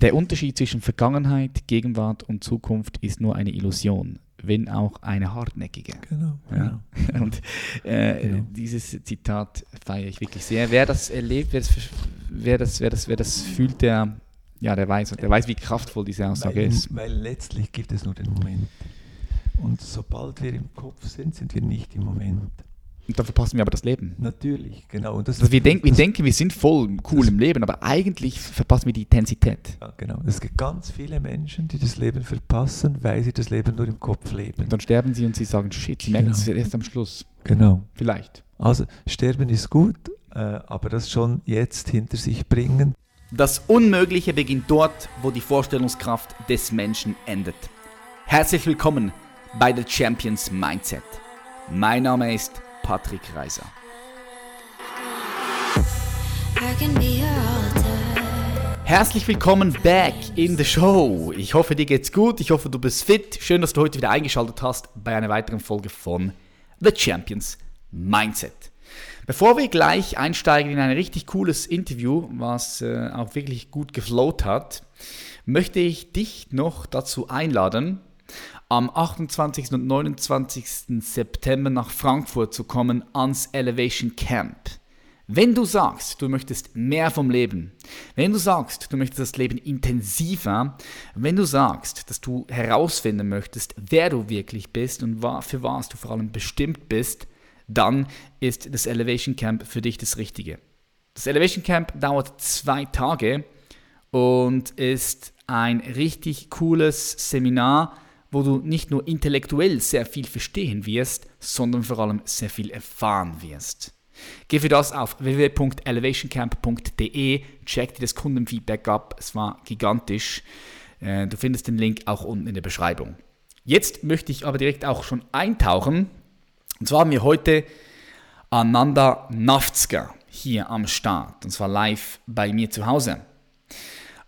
Der Unterschied zwischen Vergangenheit, Gegenwart und Zukunft ist nur eine Illusion, wenn auch eine hartnäckige. Genau. Ja. Und äh, Genau. dieses Zitat feiere ich wirklich sehr. Wer das erlebt, wer das, wer das, wer das, wer das fühlt, der, ja, der weiß, der weiß, wie kraftvoll diese Aussage Weil, ist. weil letztlich gibt es nur den Moment. Und sobald wir im Kopf sind, sind wir nicht im Moment. Und dann verpassen wir aber das Leben. Natürlich, genau. Und das, Also wir, denk, wir denken, wir sind voll cool im Leben, aber eigentlich verpassen wir die Intensität. Ja, genau. Es gibt ganz viele Menschen, die das Leben verpassen, weil sie das Leben nur im Kopf leben. Und dann sterben sie und sie sagen, shit, sie merken Genau. es erst am Schluss. Genau. Vielleicht. Also sterben ist gut, äh, aber das schon jetzt hinter sich bringen. Das Unmögliche beginnt dort, wo die Vorstellungskraft des Menschen endet. Herzlich willkommen bei The Champions Mindset. Mein Name ist Patrick Reiser. Herzlich willkommen back in the show. Ich hoffe, dir geht's gut. Ich hoffe, du bist fit. Schön, dass du heute wieder eingeschaltet hast bei einer weiteren Folge von The Champions Mindset. Bevor wir gleich einsteigen in ein richtig cooles Interview, was äh, auch wirklich gut geflowt hat, möchte ich dich noch dazu einladen, am 28. und 29. September nach Frankfurt zu kommen ans Elevation Camp. Wenn du sagst, du möchtest mehr vom Leben, wenn du sagst, du möchtest das Leben intensiver, wenn du sagst, dass du herausfinden möchtest, wer du wirklich bist und für was du vor allem bestimmt bist, dann ist das Elevation Camp für dich das Richtige. Das Elevation Camp dauert zwei Tage und ist ein richtig cooles Seminar, wo du nicht nur intellektuell sehr viel verstehen wirst, sondern vor allem sehr viel erfahren wirst. Geh für das auf www.elevationcamp.de, check dir das Kundenfeedback ab, es war gigantisch. Äh, Du findest den Link auch unten in der Beschreibung. Jetzt möchte ich aber direkt auch schon eintauchen. Und zwar haben wir heute Ananda Naftzger hier am Start. Und zwar live bei mir zu Hause.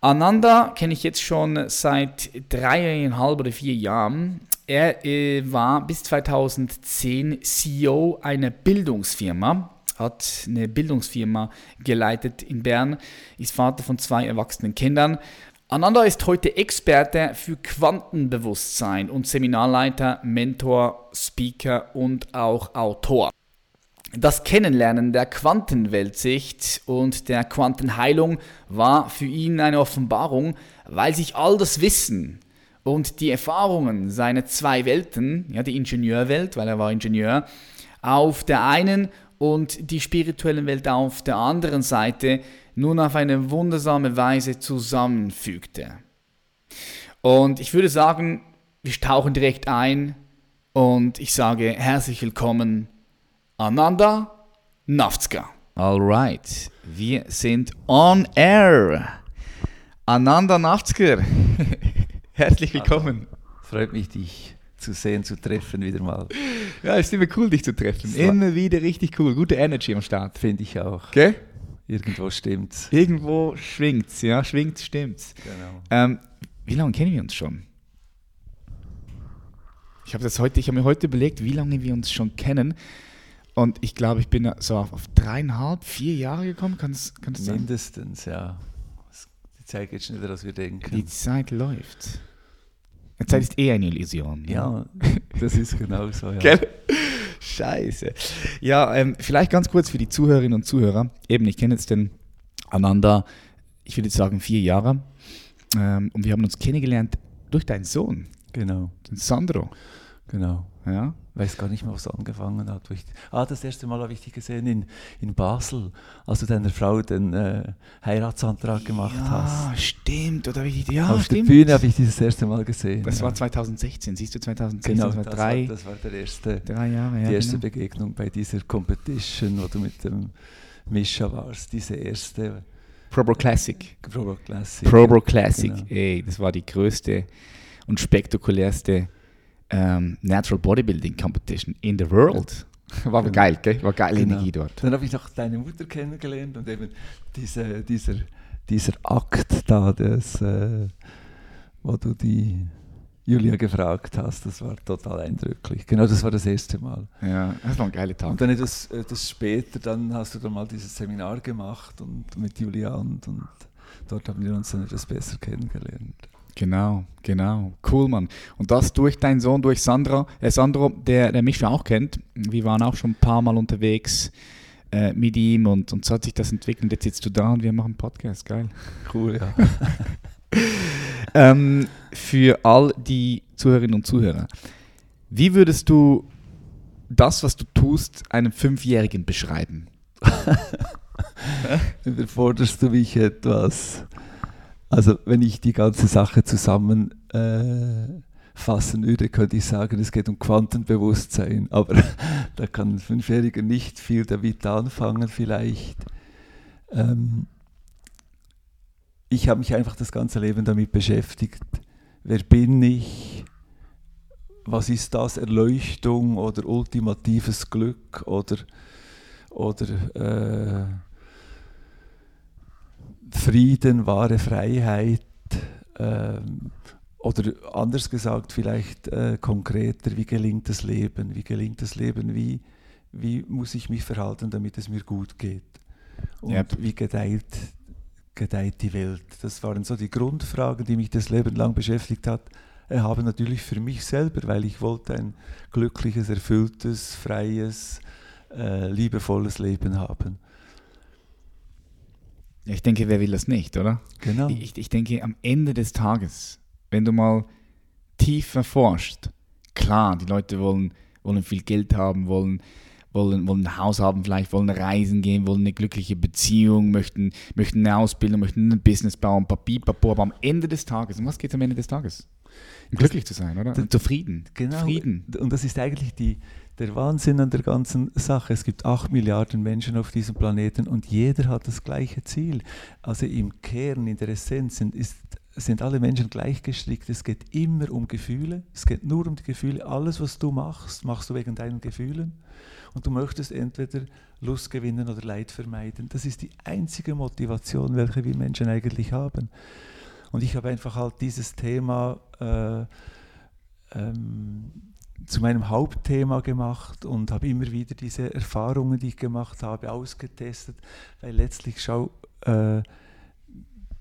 Ananda kenne ich jetzt schon seit dreieinhalb oder vier Jahren. Er äh, war bis 2010 CEO einer Bildungsfirma, hat eine Bildungsfirma geleitet in Bern, ist Vater von zwei erwachsenen Kindern. Ananda ist heute Experte für Quantenbewusstsein und Seminarleiter, Mentor, Speaker und auch Autor. Das Kennenlernen der Quantenweltsicht und der Quantenheilung war für ihn eine Offenbarung, weil sich all das Wissen und die Erfahrungen seiner zwei Welten, ja, die Ingenieurwelt, weil er war Ingenieur, auf der einen und die spirituelle Welt auf der anderen Seite nun auf eine wundersame Weise zusammenfügte. Und ich würde sagen, wir tauchen direkt ein und ich sage herzlich willkommen Ananda Naftzka. Alright, wir sind on air. Ananda Naftzker, herzlich willkommen. Freut mich, dich zu sehen, zu treffen wieder mal. Ja, ist immer cool, dich zu treffen. Immer wieder richtig cool. Gute Energy am Start. Finde ich auch. Gell? Irgendwo stimmt's. Irgendwo schwingt's, ja, schwingt's, stimmt's. Genau. Ähm, wie lange kennen wir uns schon? Ich habe das heute, ich habe mir heute überlegt, wie lange wir uns schon kennen. Und ich glaube, ich bin so auf, auf dreieinhalb, vier Jahre gekommen. Kann das, kann das sein? Mindestens, ja. Es- Die Zeit geht schneller, als wir denken. Die Zeit läuft. Die Zeit ist eh eine Illusion. ja, das ist genau so. Ja. Scheiße. Ja, ähm, vielleicht ganz kurz für die Zuhörerinnen und Zuhörer. Eben, ich kenne jetzt den Ananda, ich würde jetzt sagen, vier Jahre. Ähm, und wir haben uns kennengelernt durch deinen Sohn, Genau, den Sandro. genau. Ja? Weiß gar nicht mehr, was angefangen hat. Ich, ah, das erste Mal habe ich dich gesehen in, in Basel, als du deiner Frau den äh, Heiratsantrag gemacht hast. Ja, stimmt. Oder wie, ja, Auf stimmt. der Bühne habe ich dieses erste Mal gesehen. Das ja. war 2016, siehst du, 2016, genau, das war das, drei, war, das war der erste, drei Jahre. Ja, die erste genau. Begegnung bei dieser Competition, wo du mit dem Mischa warst. Diese erste Probro Classic. Pro Classic. Probro Classic. Genau. Ey, das war die größte und spektakulärste ähm, Natural Bodybuilding Competition in the world. War Genau. geil, gell? War geile Genau. Energie dort. Dann habe ich noch deine Mutter kennengelernt und eben diese, dieser, dieser Akt da, das, äh, wo du die Julia gefragt hast, das war total eindrücklich. Genau, das war das erste Mal. Ja, das war ein geiler Tag. Und dann etwas, etwas später, dann hast du dann mal dieses Seminar gemacht und mit Julia und, und dort haben wir uns dann etwas besser kennengelernt. Genau, genau. Cool, Mann. Und das durch deinen Sohn, durch Sandra, äh Sandro, der, der mich schon auch kennt. Wir waren auch schon ein paar Mal unterwegs äh, mit ihm und, und so hat sich das entwickelt. Jetzt sitzt du da und wir machen einen Podcast. Geil. Cool, ja. ähm, für all die Zuhörerinnen und Zuhörer, wie würdest du das, was du tust, einem Fünfjährigen beschreiben? Überforderst du mich etwas? Also, wenn ich die ganze Sache zusammenfassen äh, würde, könnte ich sagen, es geht um Quantenbewusstsein. Aber da kann ein Fünfjähriger nicht viel damit anfangen, vielleicht. Ähm, ich habe mich einfach das ganze Leben damit beschäftigt. Wer bin ich? Was ist das? Erleuchtung oder ultimatives Glück oder, oder äh, Frieden, wahre Freiheit? ähm, oder anders gesagt, vielleicht äh, konkreter, wie gelingt das Leben? Wie gelingt das Leben? Wie, wie muss ich mich verhalten, damit es mir gut geht? Und Yep. wie gedeiht, gedeiht die Welt? Das waren so die Grundfragen, die mich das Leben lang beschäftigt hat. Äh, haben natürlich für mich selber, weil ich wollte ein glückliches, erfülltes, freies, äh, liebevolles Leben haben. Ja, Ich denke, wer will das nicht, oder? Genau. Ich, ich denke, am Ende des Tages, wenn du mal tief erforscht, klar, die Leute wollen, wollen viel Geld haben, wollen, wollen, wollen ein Haus haben, vielleicht wollen reisen gehen, wollen eine glückliche Beziehung, möchten, möchten eine Ausbildung, möchten ein Business bauen, papipapo, aber am Ende des Tages, um was geht es am Ende des Tages? Das- glücklich zu sein, oder? das- zufrieden. Genau. Frieden. Und das ist eigentlich die, der Wahnsinn an der ganzen Sache. Es gibt acht Milliarden Menschen auf diesem Planeten und jeder hat das gleiche Ziel. Also im Kern, in der Essenz sind, ist, sind alle Menschen gleich gestrickt. Es geht immer um Gefühle. Es geht nur um die Gefühle. Alles, was du machst, machst du wegen deinen Gefühlen. Und du möchtest entweder Lust gewinnen oder Leid vermeiden. Das ist die einzige Motivation, welche wir Menschen eigentlich haben. Und ich habe einfach halt dieses Thema äh, ähm, zu meinem Hauptthema gemacht und habe immer wieder diese Erfahrungen, die ich gemacht habe, ausgetestet, weil letztlich schau, äh,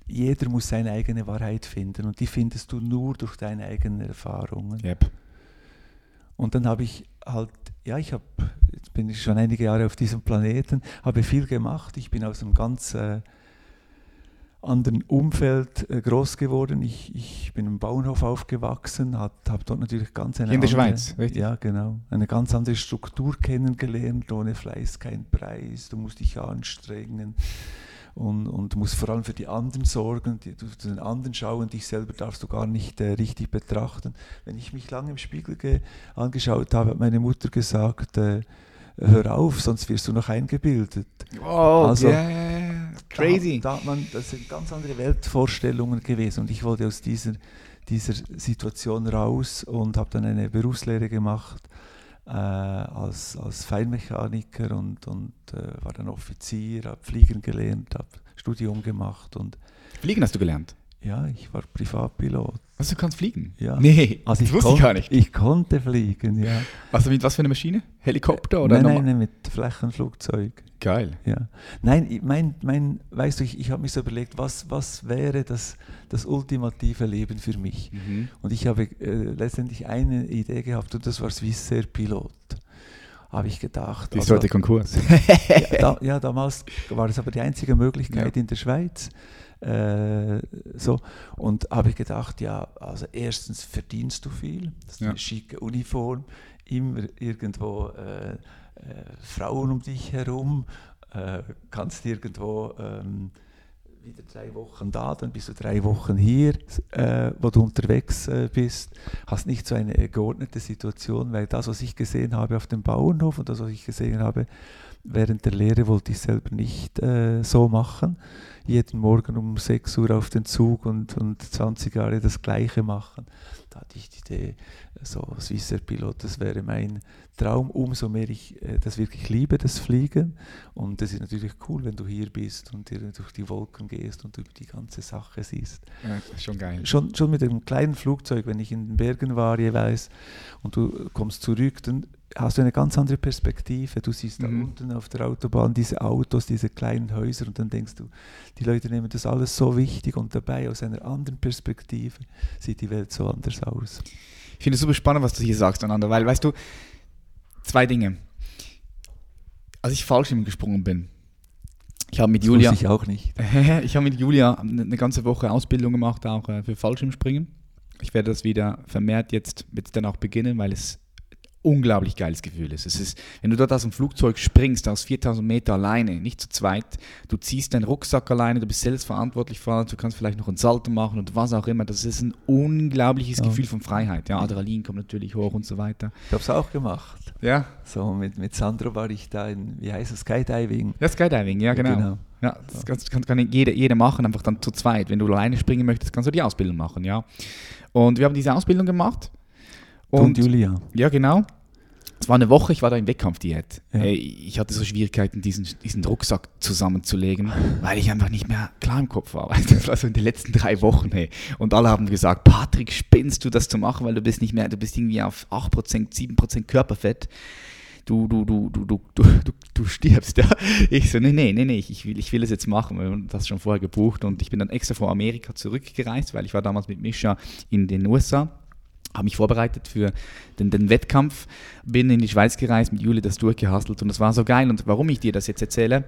jeder muss seine eigene Wahrheit finden und die findest du nur durch deine eigenen Erfahrungen. Yep. Und dann habe ich halt, ja, ich habe, jetzt bin ich schon einige Jahre auf diesem Planeten, habe viel gemacht. Ich bin aus einem ganz äh, anderen Umfeld äh, groß geworden. Ich, ich bin im Bauernhof aufgewachsen, habe dort natürlich ganz eine in der andere, Schweiz, richtig? Ja, genau. Eine ganz andere Struktur kennengelernt. Ohne Fleiß kein Preis. Du musst dich anstrengen und, und musst vor allem für die anderen sorgen, die, du den anderen schauen, dich selber darfst du gar nicht äh, richtig betrachten. Wenn ich mich lange im Spiegel ge angeschaut habe, hat meine Mutter gesagt, äh, hör auf, sonst wirst du noch eingebildet. Oh, Also, ja. Crazy. Da, da hat man, das sind ganz andere Weltvorstellungen gewesen und ich wollte aus dieser, dieser Situation raus und habe dann eine Berufslehre gemacht äh, als, als Feinmechaniker und, und äh, war dann Offizier, habe Fliegen gelernt, habe Studium gemacht und Fliegen hast du gelernt. ja, ich war Privatpilot. Also du kannst fliegen? Ja. Nee, Also das wusste ich gar nicht. Ich konnte fliegen, ja. Also mit was für einer Maschine? Helikopter oder nein, normal- nein, nein, mit Flächenflugzeug. Geil. Ja. Nein, ich- mein, mein, weißt du, ich, ich habe mich so überlegt, was, was wäre das, das ultimative Leben für mich? Mhm. Und ich habe äh, letztendlich eine Idee gehabt und das war Swissair Pilot. Habe ich gedacht. Die ist Also, heute Konkurs. ja, da, ja, damals war es aber die einzige Möglichkeit in der Schweiz. Äh, so und habe ich gedacht, ja, also erstens verdienst du viel, das ist Ja. eine schicke Uniform, immer irgendwo äh, Frauen um dich herum, äh, kannst irgendwo ähm, wieder drei Wochen da, dann bist du drei Wochen hier, äh, wo du unterwegs äh, bist, hast nicht so eine geordnete Situation, weil das, was ich gesehen habe auf dem Bauernhof und das, was ich gesehen habe während der Lehre, wollte ich selber nicht äh, so machen. Jeden Morgen um 6 Uhr auf den Zug und, und 20 Jahre das Gleiche machen. Da hatte ich die Idee, so Swissair Pilot, das wäre mein Traum, umso mehr ich äh, das wirklich liebe, das Fliegen. Und es ist natürlich cool, wenn du hier bist und dir durch die Wolken gehst und über die ganze Sache siehst. Ja, das schon geil. Schon, schon mit einem kleinen Flugzeug, wenn ich in den Bergen war jeweils und du kommst zurück, dann hast du eine ganz andere Perspektive. Du siehst da Mhm. unten auf der Autobahn diese Autos, diese kleinen Häuser und dann denkst du, die Leute nehmen das alles so wichtig und dabei aus einer anderen Perspektive sieht die Welt so anders aus. Ich finde es super spannend, was du hier sagst, Ananda, weil, weißt du, zwei Dinge. Als ich Fallschirm gesprungen bin, ich habe mit Das Julia, ich auch nicht. ich habe mit Julia eine eine ganze Woche Ausbildung gemacht, auch äh, für Fallschirmspringen. Ich werde das wieder vermehrt jetzt, jetzt dann auch beginnen, weil es unglaublich geiles Gefühl ist. Es ist, wenn du dort aus dem Flugzeug springst, aus 4000 Meter alleine, nicht zu zweit, du ziehst deinen Rucksack alleine, du bist selbst verantwortlich für alles, du kannst vielleicht noch ein Salto machen und was auch immer. Das ist ein unglaubliches Ja. Gefühl von Freiheit. Ja, Adrenalin kommt natürlich hoch und so weiter. Ich habe es auch gemacht. Ja, So mit, mit Sandro war ich da in, wie heißt es, Skydiving. ja Skydiving, ja genau. Ja, das kann, kann, kann jeder, jeder machen, einfach dann zu zweit. Wenn du alleine springen möchtest, kannst du die Ausbildung machen, ja. Und wir haben diese Ausbildung gemacht. Du und Julia. Ja, genau. Es war eine Woche, ich war da in Wettkampfdiät. Ja. Ey, Ich hatte so Schwierigkeiten, diesen, diesen Rucksack zusammenzulegen, weil ich einfach nicht mehr klar im Kopf war. Das war so in den letzten drei Wochen. Hey. Und alle haben gesagt, Patrick, spinnst du das zu machen, weil du bist nicht mehr, du bist irgendwie auf 8%, 7% Körperfett. Du, du, du, du, du, du, du, du stirbst, ja. Ich so, nee, nee, nee, nee, ich will, ich will es jetzt machen. Wir haben das schon vorher gebucht und ich bin dann extra von Amerika zurückgereist, weil ich war damals mit Mischa in den USA habe mich vorbereitet für den, den Wettkampf, bin in die Schweiz gereist, mit Juli das durchgehastelt und das war so geil. Und warum ich dir das jetzt erzähle,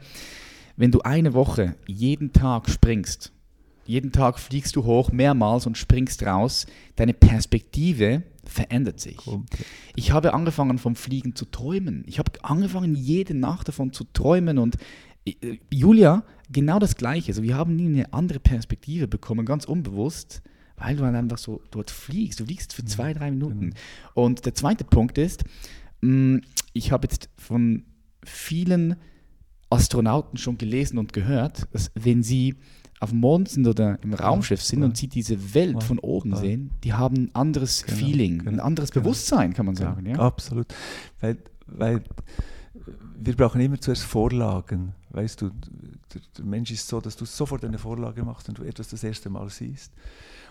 wenn du eine Woche jeden Tag springst, jeden Tag fliegst du hoch mehrmals und springst raus, deine Perspektive verändert sich. Ich habe angefangen vom Fliegen zu träumen. Ich habe angefangen jede Nacht davon zu träumen und äh, Julia genau das gleiche. Also wir haben nie eine andere Perspektive bekommen, ganz unbewusst, weil du halt einfach so dort fliegst. Du fliegst für zwei, drei Minuten. Und der zweite Punkt ist, mh, ich habe jetzt von vielen Astronauten schon gelesen und gehört, dass wenn sie auf dem Mond sind oder im Raumschiff sind ja. und sie diese Welt Ja, von oben ja. sehen, die haben ein anderes Genau, Feeling, ein genau, anderes genau. Bewusstsein, kann man sagen. Ja? Absolut. Weil, weil wir brauchen immer zuerst Vorlagen. Weißt du, der, der Mensch ist so, dass du sofort eine Vorlage machst und du etwas das erste Mal siehst.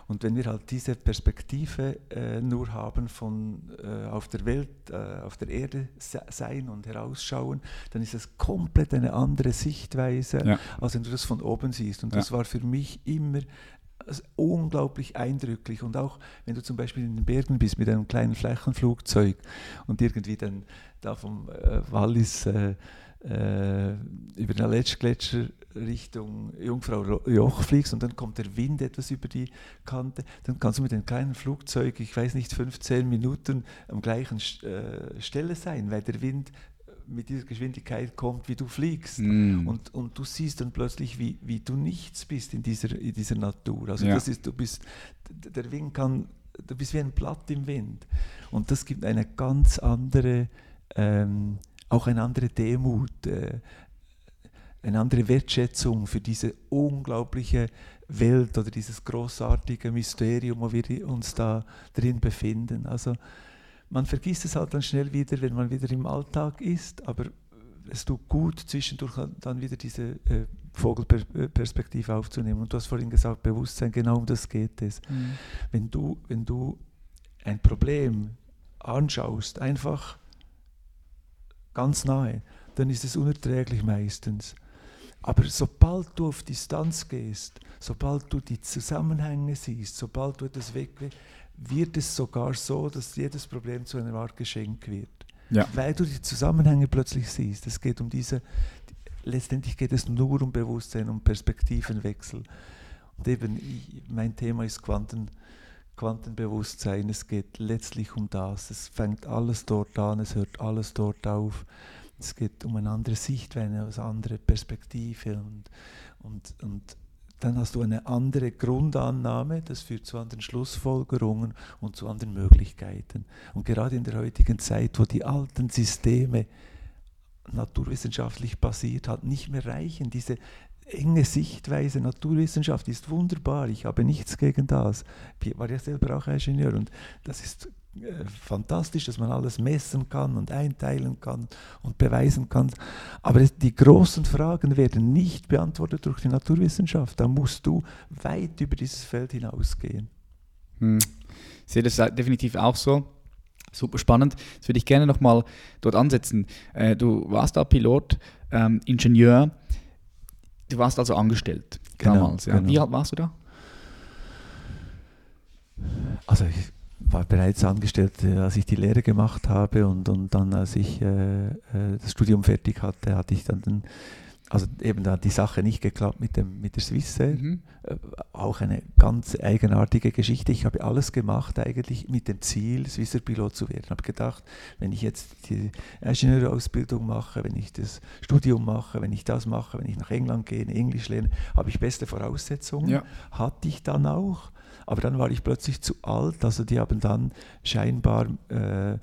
Und wenn wir halt diese Perspektive äh, nur haben von äh, auf der Welt, äh, auf der Erde se sein und herausschauen, dann ist das komplett eine andere Sichtweise, Ja. als wenn du das von oben siehst. Und Ja. das war für mich immer also unglaublich eindrücklich. Und auch wenn du zum Beispiel in den Bergen bist mit einem kleinen Flächenflugzeug und irgendwie dann da vom äh, Wallis äh, über den Aletschgletscher Richtung Jungfrau Joch fliegst und dann kommt der Wind etwas über die Kante, dann kannst du mit dem kleinen Flugzeug, ich weiß nicht, 15 Minuten am gleichen äh, Stelle sein, weil der Wind mit dieser Geschwindigkeit kommt, wie du fliegst. Mm. Und, und du siehst dann plötzlich, wie, wie du nichts bist in dieser, in dieser Natur. Also Ja. das ist, du bist, der Wind kann, du bist wie ein Blatt im Wind. Und das gibt eine ganz andere, ähm, auch eine andere Demut, äh, eine andere Wertschätzung für diese unglaubliche Welt oder dieses großartige Mysterium, wo wir uns da drin befinden. Also man vergisst es halt dann schnell wieder, wenn man wieder im Alltag ist, aber es tut gut, zwischendurch dann wieder diese äh, Vogelperspektive aufzunehmen. Und du hast vorhin gesagt, Bewusstsein, genau um das geht es. Mhm. Wenn du, wenn du ein Problem anschaust, einfach ganz nahe, dann ist es unerträglich meistens. Aber sobald du auf Distanz gehst, sobald du die Zusammenhänge siehst, sobald du etwas weg wird es sogar so, dass jedes Problem zu einer Art Geschenk wird. Ja. Weil du die Zusammenhänge plötzlich siehst. Es geht um diese, letztendlich geht es nur um Bewusstsein, um Perspektivenwechsel. Und eben, ich, mein Thema ist Quanten, Quantenbewusstsein. Es geht letztlich um das. Es fängt alles dort an, es hört alles dort auf. Es geht um eine andere Sichtweise, eine andere Perspektive und, und, und dann hast du eine andere Grundannahme, das führt zu anderen Schlussfolgerungen und zu anderen Möglichkeiten. Und gerade in der heutigen Zeit, wo die alten Systeme naturwissenschaftlich basiert halt nicht mehr reichen, diese enge Sichtweise, Naturwissenschaft ist wunderbar, ich habe nichts gegen das. Ich war ja selber auch Ingenieur und das ist äh, fantastisch, dass man alles messen kann und einteilen kann und beweisen kann. Aber die großen Fragen werden nicht beantwortet durch die Naturwissenschaft. Da musst du weit über dieses Feld hinausgehen. Hm. Ich sehe das definitiv auch so. Super spannend. Jetzt würde ich gerne nochmal dort ansetzen. Äh, du warst da Pilot, ähm, Ingenieur. Du warst also angestellt Genau, damals. Ja. genau. Wie alt warst du da? Also ich war bereits angestellt, äh, als ich die Lehre gemacht habe und, und dann, als ich äh, äh, das Studium fertig hatte, hatte ich dann, den, also eben da hat die Sache nicht geklappt mit, dem, mit der Swissair. Mhm. Äh, auch eine ganz eigenartige Geschichte. Ich habe alles gemacht eigentlich mit dem Ziel, Swissair Pilot zu werden. Ich habe gedacht, wenn ich jetzt die Ingenieurausbildung mache, wenn ich das Studium mache, wenn ich das mache, wenn ich nach England gehe, Englisch lerne, habe ich beste Voraussetzungen. Ja. Hatte ich dann auch. Aber dann war ich plötzlich zu alt. Also die haben dann scheinbar äh,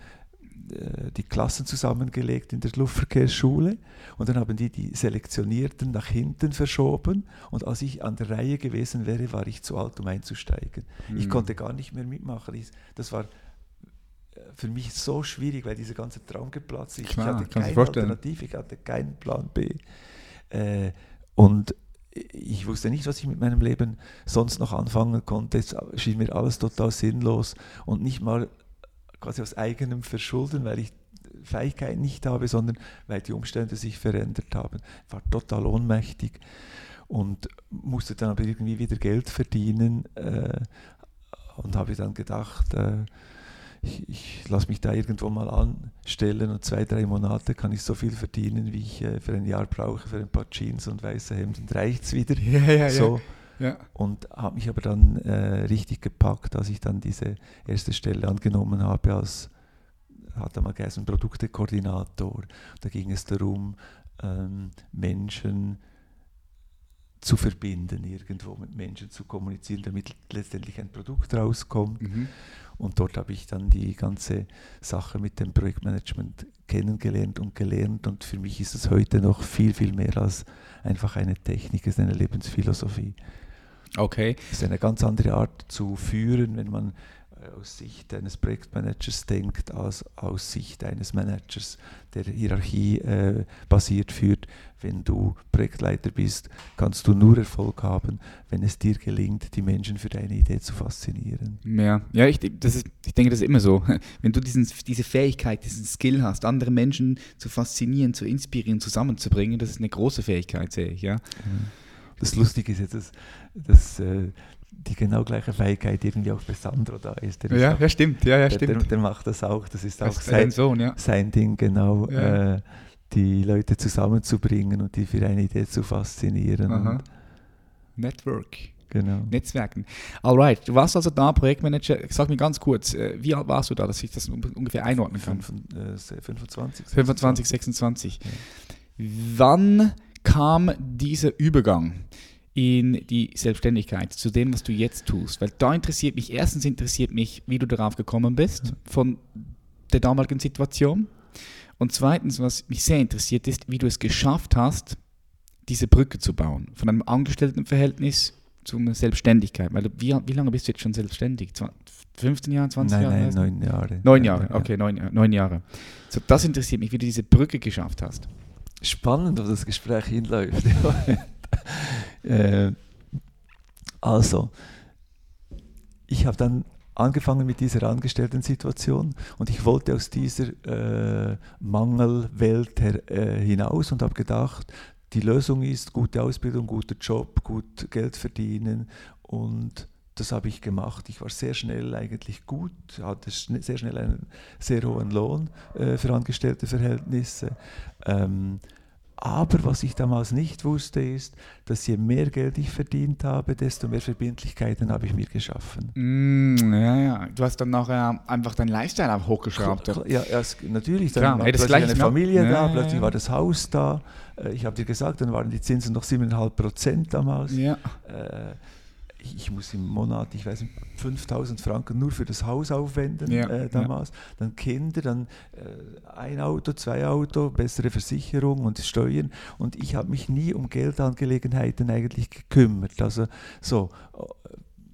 die Klassen zusammengelegt in der Luftverkehrsschule und dann haben die die Selektionierten nach hinten verschoben und als ich an der Reihe gewesen wäre, war ich zu alt, um einzusteigen. Ich Mhm. konnte gar nicht mehr mitmachen. Ich, das war äh, für mich so schwierig, weil dieser ganze Traum geplatzt ist. Klar, ich hatte keine. Alternative, ich hatte keinen Plan B. Äh, und ich wusste nicht, was ich mit meinem Leben sonst noch anfangen konnte. Es schien mir alles total sinnlos und nicht mal quasi aus eigenem Verschulden, weil ich Fähigkeiten nicht habe, sondern weil die Umstände sich verändert haben. Ich war total ohnmächtig und musste dann aber irgendwie wieder Geld verdienen äh, und habe dann gedacht, äh, ich, ich lasse mich da irgendwo mal anstellen und zwei, drei Monate kann ich so viel verdienen, wie ich äh, für ein Jahr brauche, für ein paar Jeans und weiße Hemden, reicht es wieder. Ja, ja, so. ja. Und habe mich aber dann äh, richtig gepackt, als ich dann diese erste Stelle angenommen habe als, hat er mal geheißen, Produktekoordinator. Da ging es darum, ähm, Menschen zu verbinden, irgendwo mit Menschen zu kommunizieren, damit letztendlich ein Produkt rauskommt. Mhm. Und dort habe ich dann die ganze Sache mit dem Projektmanagement kennengelernt und gelernt. Und für mich ist es heute noch viel, viel mehr als einfach eine Technik, es ist eine Lebensphilosophie. Okay. Es ist eine ganz andere Art zu führen, wenn man äh, aus Sicht eines Projektmanagers denkt, als aus Sicht eines Managers, der Hierarchie äh, basiert führt. Wenn du Projektleiter bist, kannst du nur Erfolg haben, wenn es dir gelingt, die Menschen für deine Idee zu faszinieren. Ja, ja ich, das ist, ich denke, das ist immer so. Wenn du diesen, diese Fähigkeit, diesen Skill hast, andere Menschen zu faszinieren, zu inspirieren, zusammenzubringen, das ist eine große Fähigkeit, sehe ich. Ja? Das Lustige ist jetzt, dass, dass äh, die genau gleiche Fähigkeit irgendwie auch bei Sandro da ist. Der, ist Ja, auch, ja, stimmt. Ja, ja, der, der, stimmt. der macht das auch. Das ist auch ist sein, Sohn, ja. sein Ding, genau. Äh, die Leute zusammenzubringen und die für eine Idee zu faszinieren. Network. genau. Netzwerken. Alright, du warst also da Projektmanager. Sag mir ganz kurz, äh, wie alt warst du da, dass ich das un- ungefähr einordnen kann? Fünf- äh, 25. 25, 26. Ja. Wann kam dieser Übergang in die Selbstständigkeit zu dem, was du jetzt tust? Weil da interessiert mich, erstens interessiert mich, wie du darauf gekommen bist von der damaligen Situation. Und zweitens, was mich sehr interessiert, ist, wie du es geschafft hast, diese Brücke zu bauen. Von einem Angestelltenverhältnis zu einer Selbstständigkeit. Weil du, wie, wie lange bist du jetzt schon selbstständig? Zwa- 15 Jahre, 20 Nein, Jahre? nein, neun Jahre. Neun Ja, Jahre, ja. okay, neun, Jahre- neun Jahre. So, das interessiert mich, wie du diese Brücke geschafft hast. Spannend, wo das Gespräch hinläuft. äh, also, ich habe dann angefangen mit dieser Angestellten-Situation und ich wollte aus dieser äh, Mangelwelt her, äh, hinaus und habe gedacht, die Lösung ist gute Ausbildung, guter Job, gut Geld verdienen und das habe ich gemacht. Ich war sehr schnell eigentlich gut, hatte sehr schnell einen sehr hohen Lohn äh, für Angestellte-Verhältnisse. Ähm, aber was ich damals nicht wusste, ist, dass je mehr Geld ich verdient habe, desto mehr Verbindlichkeiten habe ich mir geschaffen. Mm, ja, ja. Du hast dann nachher einfach deinen Lifestyle auch hochgeschraubt. Klar, Ja, erst, natürlich. Dann Klar, war hey, plötzlich eine Familie Ja, da, ja, plötzlich ja. war das Haus da. Äh, Ich habe dir gesagt, dann waren die Zinsen noch 7,5 Prozent damals. Ja. Äh, ich, muss im Monat, ich weiß nicht, 5000 Franken nur für das Haus aufwenden Ja, äh, damals. Dann Kinder, dann äh, ein Auto, zwei Auto, bessere Versicherung und Steuern. Und ich habe mich nie um Geldangelegenheiten eigentlich gekümmert. Also so,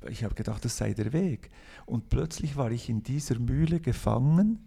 äh, ich habe gedacht, das sei der Weg. Und plötzlich war ich in dieser Mühle gefangen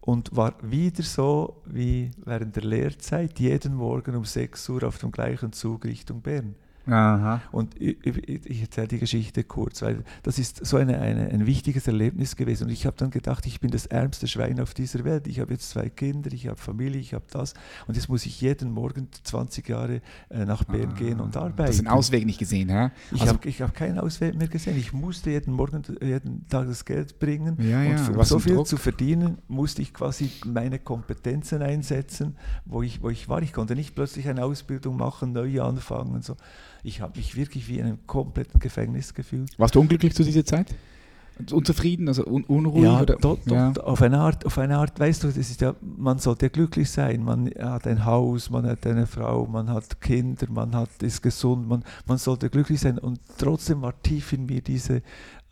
und war wieder so wie während der Lehrzeit, jeden Morgen um 6 Uhr auf dem gleichen Zug Richtung Bern. Aha. Und ich, ich ich erzähle die Geschichte kurz, weil das ist so eine, eine, ein wichtiges Erlebnis gewesen. Und ich habe dann gedacht, ich bin das ärmste Schwein auf dieser Welt. Ich habe jetzt zwei Kinder, ich habe Familie, ich habe das. Und jetzt muss ich jeden Morgen 20 Jahre äh, nach Bern gehen und arbeiten. Ah, Das ist ein Ausweg nicht gesehen? Ich Also- habe hab keinen Ausweg mehr gesehen. Ich musste jeden Morgen, jeden Tag das Geld bringen. Ja, ja, und was so viel Druck. zu verdienen, musste ich quasi meine Kompetenzen einsetzen, wo ich, wo ich war. Ich konnte nicht plötzlich eine Ausbildung machen, neu anfangen. Und so. Ich habe mich wirklich wie in einem kompletten Gefängnis gefühlt. Warst du unglücklich zu dieser Zeit? Unzufrieden, also un unruhig? Ja, oder? doch, doch, ja. Auf, eine Art, auf eine Art, weißt du, das ist ja, man sollte glücklich sein. Man hat ein Haus, man hat eine Frau, man hat Kinder, man hat, ist gesund, man, man sollte glücklich sein. Und trotzdem war tief in mir diese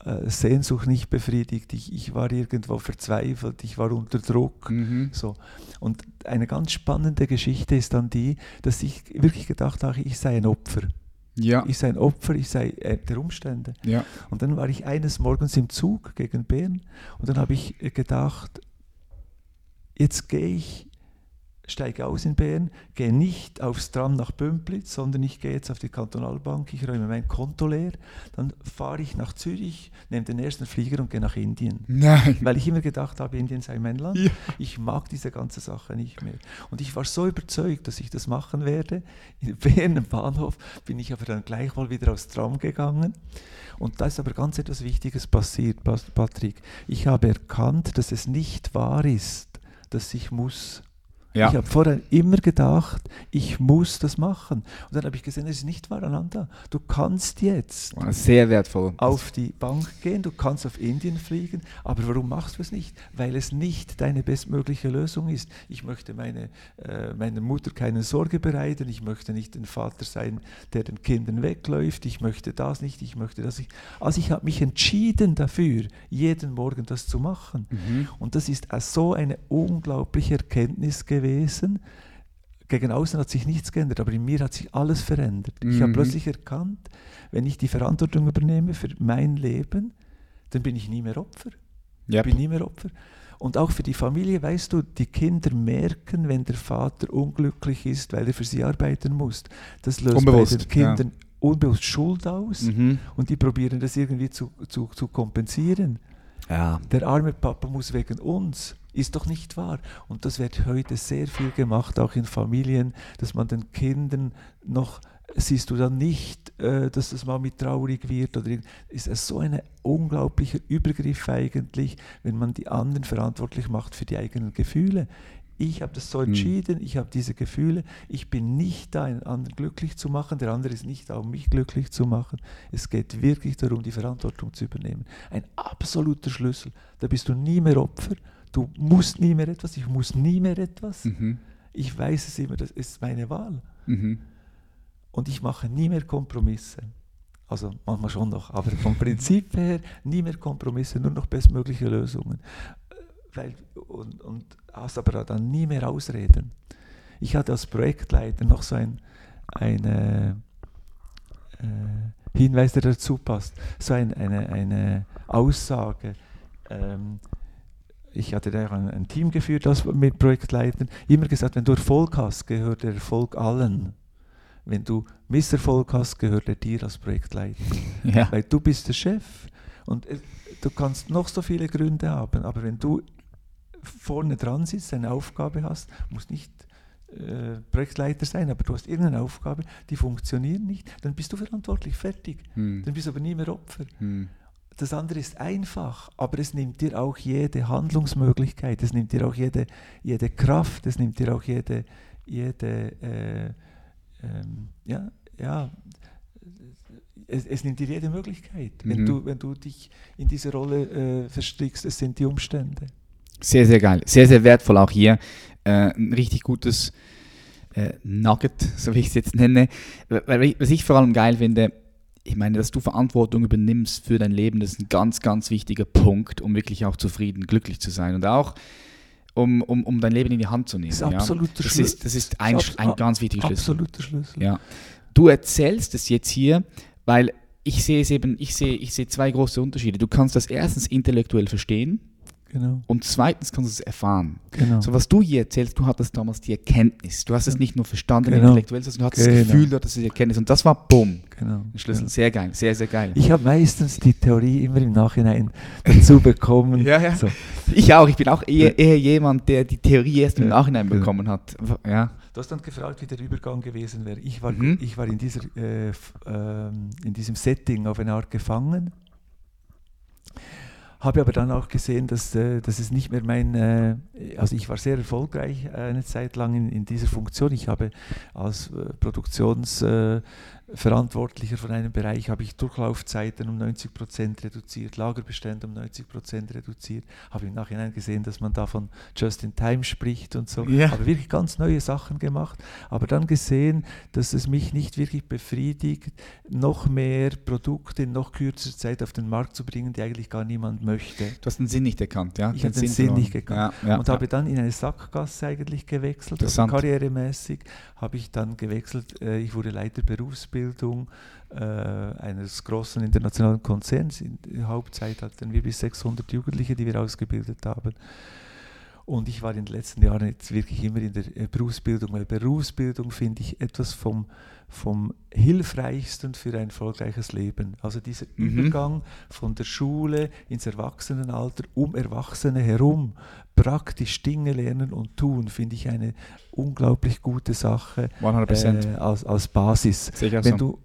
äh, Sehnsucht nicht befriedigt. Ich, ich war irgendwo verzweifelt, ich war unter Druck. Mhm. So. Und eine ganz spannende Geschichte ist dann die, dass ich wirklich gedacht habe, ich sei ein Opfer. Ja. Ich sei ein Opfer, ich sei äh, der Umstände. ja. Und dann war ich eines Morgens im Zug gegen Bern und dann habe ich äh, gedacht, jetzt gehe ich, steige aus in Bern, gehe nicht aufs Tram nach Bümplitz, sondern ich gehe jetzt auf die Kantonalbank, ich räume mein Konto leer, dann fahre ich nach Zürich, nehme den ersten Flieger und gehe nach Indien. Nein. Weil ich immer gedacht habe, Indien sei mein Land. Ja. Ich mag diese ganze Sache nicht mehr. Und ich war so überzeugt, dass ich das machen werde. In Bern am Bahnhof bin ich aber dann gleich mal wieder aufs Tram gegangen. Und da ist aber ganz etwas Wichtiges passiert, Pas- Patrick. Ich habe erkannt, dass es nicht wahr ist, dass ich muss. Ja. Ich habe vorher immer gedacht, ich muss das machen. Und dann habe ich gesehen, es ist nicht wahr, Ananda. Du kannst jetzt Sehr wertvoll. auf die Bank gehen, du kannst auf Indien fliegen, aber warum machst du es nicht? Weil es nicht deine bestmögliche Lösung ist. Ich möchte meine, äh, meiner Mutter keine Sorge bereiten, ich möchte nicht ein Vater sein, der den Kindern wegläuft, ich möchte das nicht, ich möchte das nicht. Also ich habe mich entschieden dafür, jeden Morgen das zu machen. Mhm. Und das ist so eine unglaubliche Erkenntnis gewesen. Gegen außen hat sich nichts geändert, aber in mir hat sich alles verändert. Ich habe Mhm. plötzlich erkannt, wenn ich die Verantwortung übernehme für mein Leben, dann bin ich nie mehr Opfer. Ja. Ich bin nie mehr Opfer. Und auch für die Familie, weißt du, die Kinder merken, wenn der Vater unglücklich ist, weil er für sie arbeiten muss. Das löst Unbewusst, bei den Kindern unbewusst Schuld aus Mhm. und die probieren das irgendwie zu, zu, zu kompensieren. Ja. Der arme Papa muss wegen uns. Ist doch nicht wahr. Und das wird heute sehr viel gemacht, auch in Familien, dass man den Kindern noch, siehst du dann nicht, äh, dass das mal mit traurig wird oder ist es so ein unglaublicher Übergriff eigentlich, wenn man die anderen verantwortlich macht für die eigenen Gefühle. Ich habe das so Hm. entschieden, ich habe diese Gefühle, ich bin nicht da, einen anderen glücklich zu machen, der andere ist nicht da, um mich glücklich zu machen. Es geht wirklich darum, die Verantwortung zu übernehmen. Ein absoluter Schlüssel. Da bist du nie mehr Opfer, du musst nie mehr etwas, ich muss nie mehr etwas. Mhm. Ich weiß es immer, das ist meine Wahl. Mhm. Und ich mache nie mehr Kompromisse. Also manchmal schon noch, aber vom Prinzip her nie mehr Kompromisse, nur noch bestmögliche Lösungen. Äh, Weil, und, und hast aber dann nie mehr Ausreden. Ich hatte als Projektleiter noch so ein, eine, äh, Hinweis, der dazu passt, so ein, eine, eine Aussage. Ähm, ich hatte da auch ein, ein Team geführt als mit Projektleitern, immer gesagt, wenn du Erfolg hast, gehört der Erfolg allen. Wenn du Misserfolg hast, gehört er dir als Projektleiter. Ja. Weil du bist der Chef und äh, du kannst noch so viele Gründe haben, aber wenn du vorne dran sitzt, eine Aufgabe hast, musst nicht äh, Projektleiter sein, aber du hast irgendeine Aufgabe, die funktioniert nicht, dann bist du verantwortlich, fertig. Mhm. Dann bist du aber nie mehr Opfer. Mhm. Das andere ist einfach, aber es nimmt dir auch jede Handlungsmöglichkeit, es nimmt dir auch jede, jede Kraft, es nimmt dir auch jede, jede äh, ähm, ja, ja, es, es nimmt dir jede Möglichkeit, wenn, Mhm. du, wenn du dich in diese Rolle äh, verstrickst, es sind die Umstände. Sehr, sehr geil. Sehr, sehr wertvoll auch hier. Äh, ein richtig gutes äh, Nugget, so wie ich es jetzt nenne. Weil, was ich vor allem geil finde, ich meine, dass du Verantwortung übernimmst für dein Leben, das ist ein ganz, ganz wichtiger Punkt, um wirklich auch zufrieden, glücklich zu sein und auch um, um, um dein Leben in die Hand zu nehmen. Das ist ja. absoluter das Schlüssel. ist, das ist ein, Das ist ein ganz wichtiger Schlüssel. Absoluter Schlüssel. Ja. Du erzählst es jetzt hier, weil ich sehe es eben, ich sehe, ich sehe zwei große Unterschiede. Du kannst das erstens intellektuell verstehen, genau, und zweitens kannst du es erfahren. genau. So was du hier erzählst, du hattest damals die Erkenntnis. Du hast es nicht nur verstanden Genau. intellektuell, sondern du hattest das Genau. Gefühl, du hattest die Erkenntnis. Und das war bumm, genau. ein Schlüssel. Sehr geil, sehr, sehr geil. Ich habe meistens die Theorie immer im Nachhinein dazu bekommen. Ja, ja. So. Ich auch, ich bin auch eher, eher jemand, der die Theorie erst im Ja, Nachhinein genau. bekommen hat. Ja. Du hast dann gefragt, wie der Übergang gewesen wäre. Ich war, Mhm. ich war in, dieser, äh, ähm, in diesem Setting auf eine Art gefangen, habe aber dann auch gesehen, dass, äh, dass es nicht mehr mein, äh, also ich war sehr erfolgreich äh, eine Zeit lang in, in dieser Funktion. Ich habe als äh, Verantwortlicher von einem Bereich habe ich Durchlaufzeiten um 90 Prozent reduziert, Lagerbestände um 90 Prozent reduziert. Habe im Nachhinein gesehen, dass man da von Just in Time spricht und so. Ja. Habe wirklich ganz neue Sachen gemacht, aber dann gesehen, dass es mich nicht wirklich befriedigt, noch mehr Produkte in noch kürzer Zeit auf den Markt zu bringen, die eigentlich gar niemand möchte. Du hast den Sinn nicht erkannt, ja? Ich habe den Sinn verloren. nicht gekannt. Ja, ja, und habe dann in eine Sackgasse eigentlich gewechselt. Also karrieremäßig habe ich dann gewechselt. Äh, ich wurde Leiter Berufsbildung äh, eines großen internationalen Konzerns. In der Hauptzeit hatten wir bis 600 Jugendliche, die wir ausgebildet haben. Und ich war in den letzten Jahren jetzt wirklich immer in der äh, Berufsbildung, weil Berufsbildung finde ich etwas vom, vom Hilfreichsten für ein erfolgreiches Leben. Also dieser Mhm. Übergang von der Schule ins Erwachsenenalter um Erwachsene herum, praktisch Dinge lernen und tun, finde ich eine unglaublich gute Sache 100%. äh, als, als Basis. Wenn so. du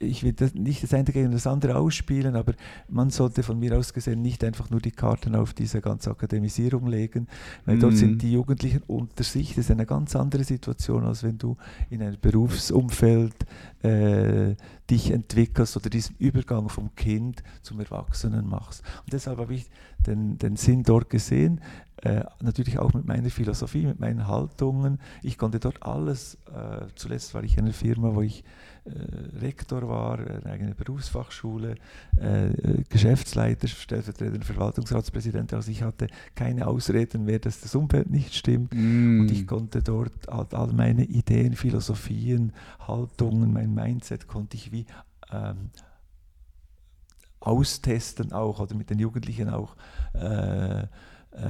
ich will das, nicht das eine gegen das andere ausspielen, aber man sollte von mir aus gesehen nicht einfach nur die Karten auf diese ganze Akademisierung legen, weil dort Mhm. sind die Jugendlichen unter sich. Das ist eine ganz andere Situation, als wenn du in einem Berufsumfeld äh, dich entwickelst oder diesen Übergang vom Kind zum Erwachsenen machst. Und deshalb habe ich den, den Sinn dort gesehen, äh, natürlich auch mit meiner Philosophie, mit meinen Haltungen. Ich konnte dort alles, äh, zuletzt war ich in einer Firma, wo ich Rektor war, eine eigene Berufsfachschule, äh, äh, Geschäftsleiter, stellvertretender Verwaltungsratspräsident. Also ich hatte keine Ausreden mehr, dass das Umfeld nicht stimmt. Mm. Und ich konnte dort all, all meine Ideen, Philosophien, Haltungen, mein Mindset konnte ich wie ähm, austesten auch oder mit den Jugendlichen auch äh, äh,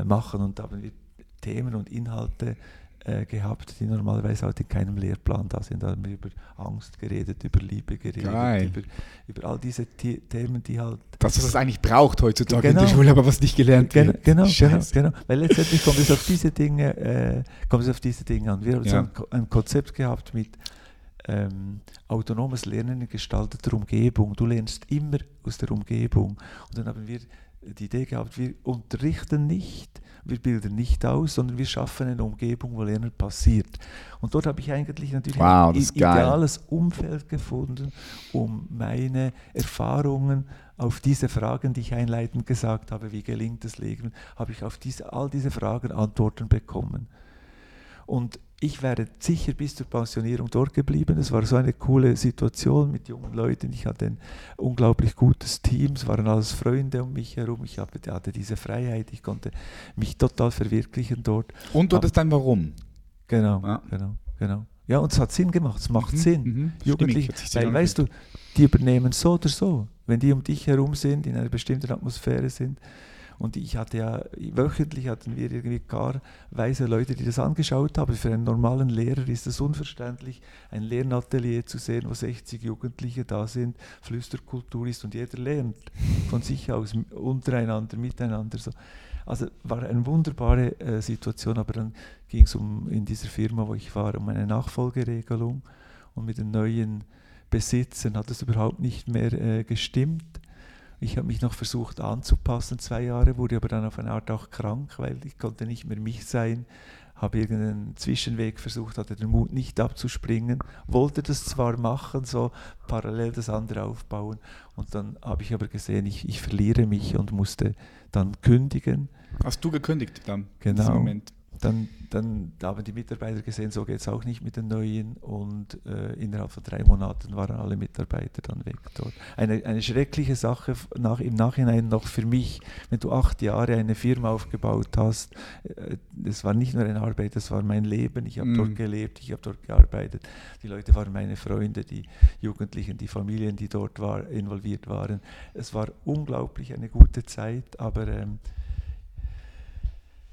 machen. Und da haben wir Themen und Inhalte äh, gehabt, die normalerweise halt in keinem Lehrplan da sind. Da haben wir über Angst geredet, über Liebe geredet, über, über all diese The Themen, die halt das, was es eigentlich braucht heutzutage in Genau. der Schule, aber was nicht gelernt Genau, wird. genau, genau, Scheiße. genau. Weil letztendlich kommt es auf diese Dinge, äh, kommt es auf diese Dinge an. Wir haben so Ja. ein, Ko- ein Konzept gehabt mit ähm, autonomes Lernen in gestalteter Umgebung. Du lernst immer aus der Umgebung. Und dann haben wir die Idee gehabt, wir unterrichten nicht, wir bilden nicht aus, sondern wir schaffen eine Umgebung, wo Lernen passiert. Und dort habe ich eigentlich natürlich Wow, ein das ist i- geil. ideales Umfeld gefunden, um meine Erfahrungen auf diese Fragen, die ich einleitend gesagt habe, wie gelingt das Leben, habe ich auf diese, all diese Fragen Antworten bekommen. Und ich wäre sicher bis zur Pensionierung dort geblieben. Es war so eine coole Situation mit jungen Leuten. Ich hatte ein unglaublich gutes Team. Es waren alles Freunde um mich herum. Ich hatte diese Freiheit. Ich konnte mich total verwirklichen dort. Und du hattest dein Warum. Genau, Ja. genau, genau. Ja, und es hat Sinn gemacht. Es macht Mhm, Sinn. mhm. Jugendliche, weil weißt du, die übernehmen so oder so, wenn die um dich herum sind, in einer bestimmten Atmosphäre sind. Und ich hatte ja, wöchentlich hatten wir irgendwie gar weise Leute, die das angeschaut haben. Für einen normalen Lehrer ist es unverständlich, ein Lernatelier zu sehen, wo 60 Jugendliche da sind, Flüsterkultur ist und jeder lernt von sich aus, untereinander, miteinander. So. Also war eine wunderbare äh, Situation, aber dann ging es um in dieser Firma, wo ich war, um eine Nachfolgeregelung und mit den neuen Besitzern hat es überhaupt nicht mehr äh, gestimmt. Ich habe mich noch versucht anzupassen, zwei Jahre, wurde aber dann auf eine Art auch krank, weil ich konnte nicht mehr mich sein, habe irgendeinen Zwischenweg versucht, hatte den Mut nicht abzuspringen, wollte das zwar machen, so parallel das andere aufbauen und dann habe ich aber gesehen, ich, ich verliere mich und musste dann kündigen. Hast du gekündigt dann? in diesem Genau. Moment. Dann, dann haben die Mitarbeiter gesehen, so geht es auch nicht mit den Neuen und äh, innerhalb von drei Monaten waren alle Mitarbeiter dann weg dort. Eine, eine schreckliche Sache nach, im Nachhinein noch für mich, wenn du acht Jahre eine Firma aufgebaut hast, äh, das war nicht nur eine Arbeit, das war mein Leben, ich habe Mm. dort gelebt, ich habe dort gearbeitet, die Leute waren meine Freunde, die Jugendlichen, die Familien, die dort war, involviert waren. Es war unglaublich eine gute Zeit, aber ähm,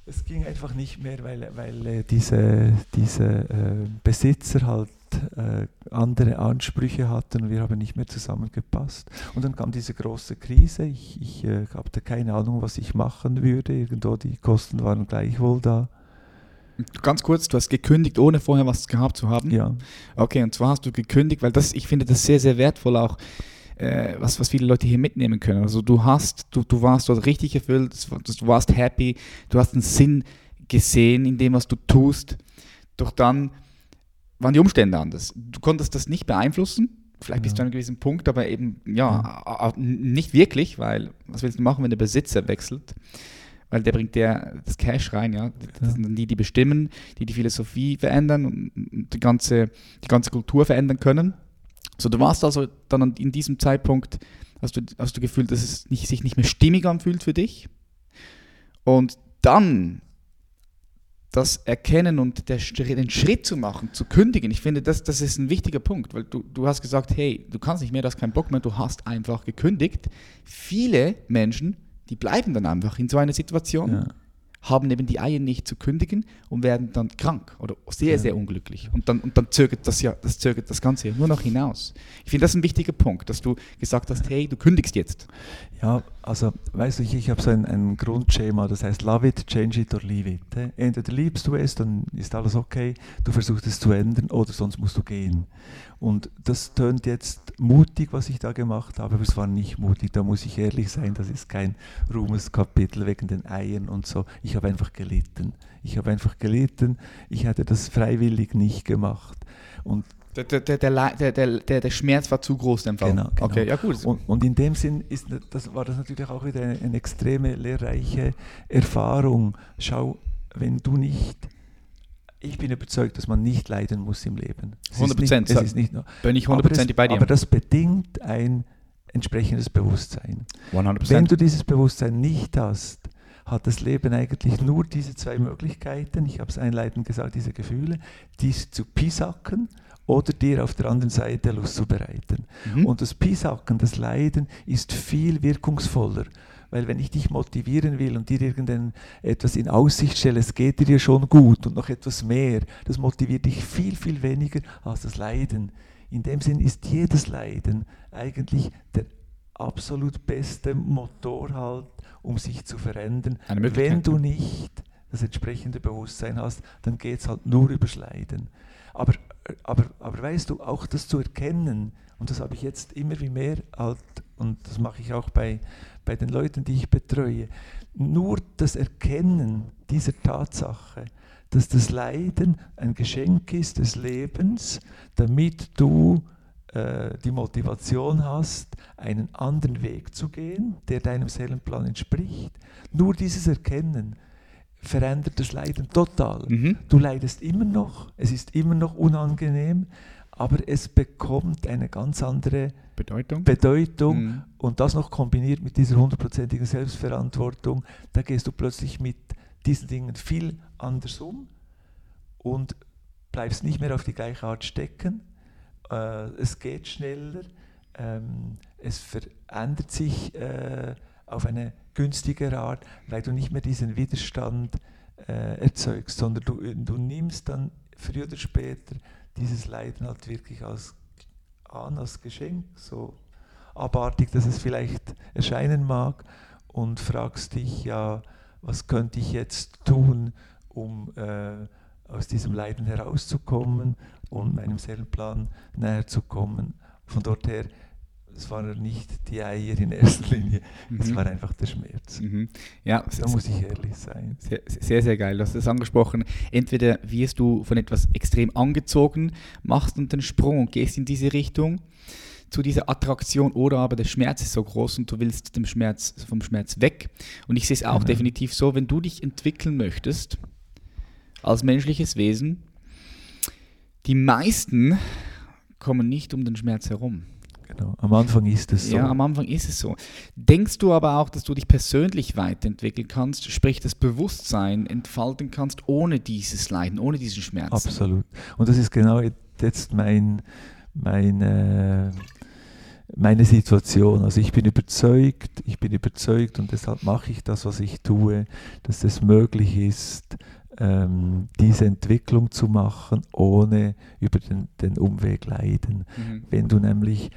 es ging einfach nicht mehr, weil, weil äh, diese, diese äh, Besitzer halt äh, andere Ansprüche hatten und wir haben nicht mehr zusammengepasst. Und dann kam diese große Krise. Ich, ich äh, hatte keine Ahnung, was ich machen würde. Irgendwo die Kosten waren gleichwohl da. Ganz kurz, du hast gekündigt, ohne vorher was gehabt zu haben. Ja, Okay, und zwar hast du gekündigt, weil das, ich finde das sehr, sehr wertvoll auch, äh, was, was viele Leute hier mitnehmen können. Also du hast, du, du warst dort richtig erfüllt, du warst happy, du hast einen Sinn gesehen in dem, was du tust. Doch dann waren die Umstände anders. Du konntest das nicht beeinflussen, vielleicht bis Ja. zu einem gewissen Punkt, aber eben, ja, a- a- nicht wirklich, weil was willst du machen, wenn der Besitzer wechselt? Weil der bringt der das Cash rein, ja. Das Ja. sind dann die, die bestimmen, die die Philosophie verändern und die ganze, die ganze Kultur verändern können. So, du warst also dann an- in diesem Zeitpunkt, hast du, hast du gefühlt, dass es nicht, sich nicht mehr stimmig anfühlt für dich. Und dann das Erkennen und der, den Schritt zu machen, zu kündigen, ich finde, das, das ist ein wichtiger Punkt, weil du, du hast gesagt, hey, du kannst nicht mehr, du hast keinen Bock mehr, du hast einfach gekündigt. Viele Menschen, die bleiben dann einfach in so einer Situation, ja. Haben eben die Eier nicht zu kündigen und werden dann krank oder sehr, Ja. sehr unglücklich. Und dann, und dann zögert das ja, das zögert das Ganze ja nur noch hinaus. Ich finde das ein wichtiger Punkt, dass du gesagt hast, hey, du kündigst jetzt. Ja, also weißt du, ich, ich habe so ein, ein Grundschema, das heißt love it, change it or leave it. eh. Entweder liebst du es, dann ist alles okay, du versuchst es zu ändern oder sonst musst du gehen. Und das tönt jetzt mutig, was ich da gemacht habe, aber es war nicht mutig, da muss ich ehrlich sein, das ist kein Ruhmeskapitel wegen den Eiern und so. Ich habe einfach gelitten. Ich habe einfach gelitten, ich hätte das freiwillig nicht gemacht. Und Der, der, der, der, der, Schmerz war zu groß, in dem Fall. Genau, genau. Okay, ja gut. Und, und in dem Sinn ist, das, war das natürlich auch wieder eine, eine extreme lehrreiche Erfahrung. Schau, wenn du nicht, ich bin überzeugt, dass man nicht leiden muss im Leben. Es ist 100%, nicht- Es ist nicht nur, Bin ich aber, hundertprozentig es, bei dir. aber das bedingt ein entsprechendes Bewusstsein. 100%. Wenn du dieses Bewusstsein nicht hast, hat das Leben eigentlich nur diese zwei Möglichkeiten, ich habe es einleitend gesagt, diese Gefühle, dies zu pisacken oder dir auf der anderen Seite Lust zu bereiten. Mhm. Und das Pisacken, das Leiden ist viel wirkungsvoller. Weil wenn ich dich motivieren will und dir irgendein etwas in Aussicht stelle, es geht dir schon gut und noch etwas mehr, das motiviert dich viel, viel weniger als das Leiden. In dem Sinn ist jedes Leiden eigentlich der absolut beste Motor halt, um sich zu verändern. Wenn du nicht das entsprechende Bewusstsein hast, dann geht es halt nur übers Leiden. Aber, aber, aber weißt du, auch das zu erkennen, und das habe ich jetzt immer wie mehr halt, und das mache ich auch bei, bei den Leuten, die ich betreue, nur das Erkennen dieser Tatsache, dass das Leiden ein Geschenk ist des Lebens, damit du äh, die Motivation hast, einen anderen Weg zu gehen, der deinem Seelenplan entspricht. Nur dieses Erkennen verändert das Leiden total. Mhm. Du leidest immer noch, es ist immer noch unangenehm, aber es bekommt eine ganz andere Bedeutung? Bedeutung Mhm. und das noch kombiniert mit dieser hundertprozentigen Selbstverantwortung, da gehst du plötzlich mit diesen Dingen viel anders um und bleibst nicht mehr auf die gleiche Art stecken. Äh, es geht schneller, ähm, es verändert sich äh, auf eine günstigere Art, weil du nicht mehr diesen Widerstand äh, erzeugst, sondern du, du nimmst dann früher oder später dieses Leiden halt wirklich als, an, als Geschenk, so abartig, dass es vielleicht erscheinen mag, und fragst dich, ja, was könnte ich jetzt tun, um äh, aus diesem Leiden herauszukommen und meinem Seelenplan näher zu kommen. Von dort her, es waren nicht die Eier in erster Linie, es Mhm. war einfach der Schmerz. Mhm. Ja, Da muss ich ehrlich sein. Sehr, sehr, sehr geil. Du hast es angesprochen. Entweder wirst du von etwas extrem angezogen, machst dann den Sprung und gehst in diese Richtung zu dieser Attraktion oder aber der Schmerz ist so groß und du willst dem Schmerz, vom Schmerz weg. Und ich sehe es auch Genau. definitiv so, wenn du dich entwickeln möchtest als menschliches Wesen, die meisten kommen nicht um den Schmerz herum. Genau. Am Anfang ist es so. Ja, am Anfang ist es so. Denkst du aber auch, dass du dich persönlich weiterentwickeln kannst, sprich das Bewusstsein entfalten kannst, ohne dieses Leiden, ohne diesen Schmerz? Absolut. Und das ist genau jetzt mein, mein äh, meine Situation. Also ich bin überzeugt, ich bin überzeugt und deshalb mache ich das, was ich tue, dass es möglich ist, ähm, diese Entwicklung zu machen, ohne über den, den Umweg leiden. Mhm. Wenn du nämlich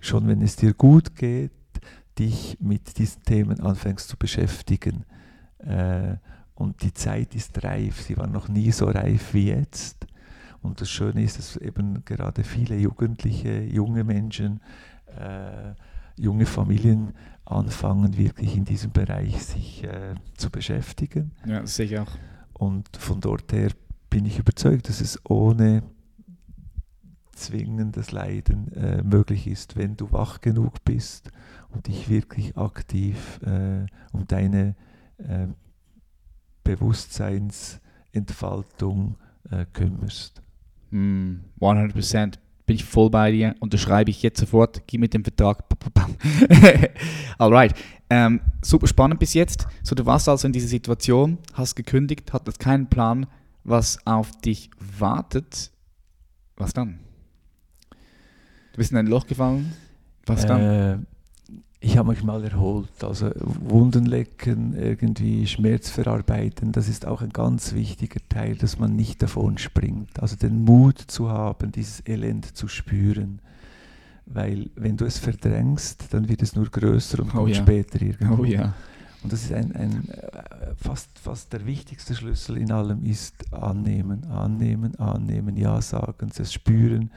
schon, wenn es dir gut geht, dich mit diesen Themen anfängst zu beschäftigen. Äh, und die Zeit ist reif, sie war noch nie so reif wie jetzt. Und das Schöne ist, dass eben gerade viele Jugendliche, junge Menschen, äh, junge Familien anfangen, wirklich in diesem Bereich sich äh, zu beschäftigen. Ja, ich auch. Und von dort her bin ich überzeugt, dass es ohne zwingendes Leiden äh, möglich ist, wenn du wach genug bist und dich wirklich aktiv äh, um deine äh, Bewusstseinsentfaltung äh, kümmerst. Mm, 100% bin ich voll bei dir, unterschreibe ich jetzt sofort, gib mir den Vertrag. Alright, ähm, super spannend bis jetzt. So, du warst also in dieser Situation, hast gekündigt, hattest keinen Plan, was auf dich wartet. Was dann? Du bist in ein Loch gefallen. Was dann? Äh, ich habe mich mal erholt. Also Wunden lecken, irgendwie Schmerz verarbeiten, das ist auch ein ganz wichtiger Teil, dass man nicht davon springt. Also den Mut zu haben, dieses Elend zu spüren. Weil wenn du es verdrängst, dann wird es nur größer und Oh kommt ja. später irgendwo. oh ja. Und das ist ein, ein äh, fast, fast der wichtigste Schlüssel in allem ist annehmen, annehmen, annehmen, ja sagen, es spüren,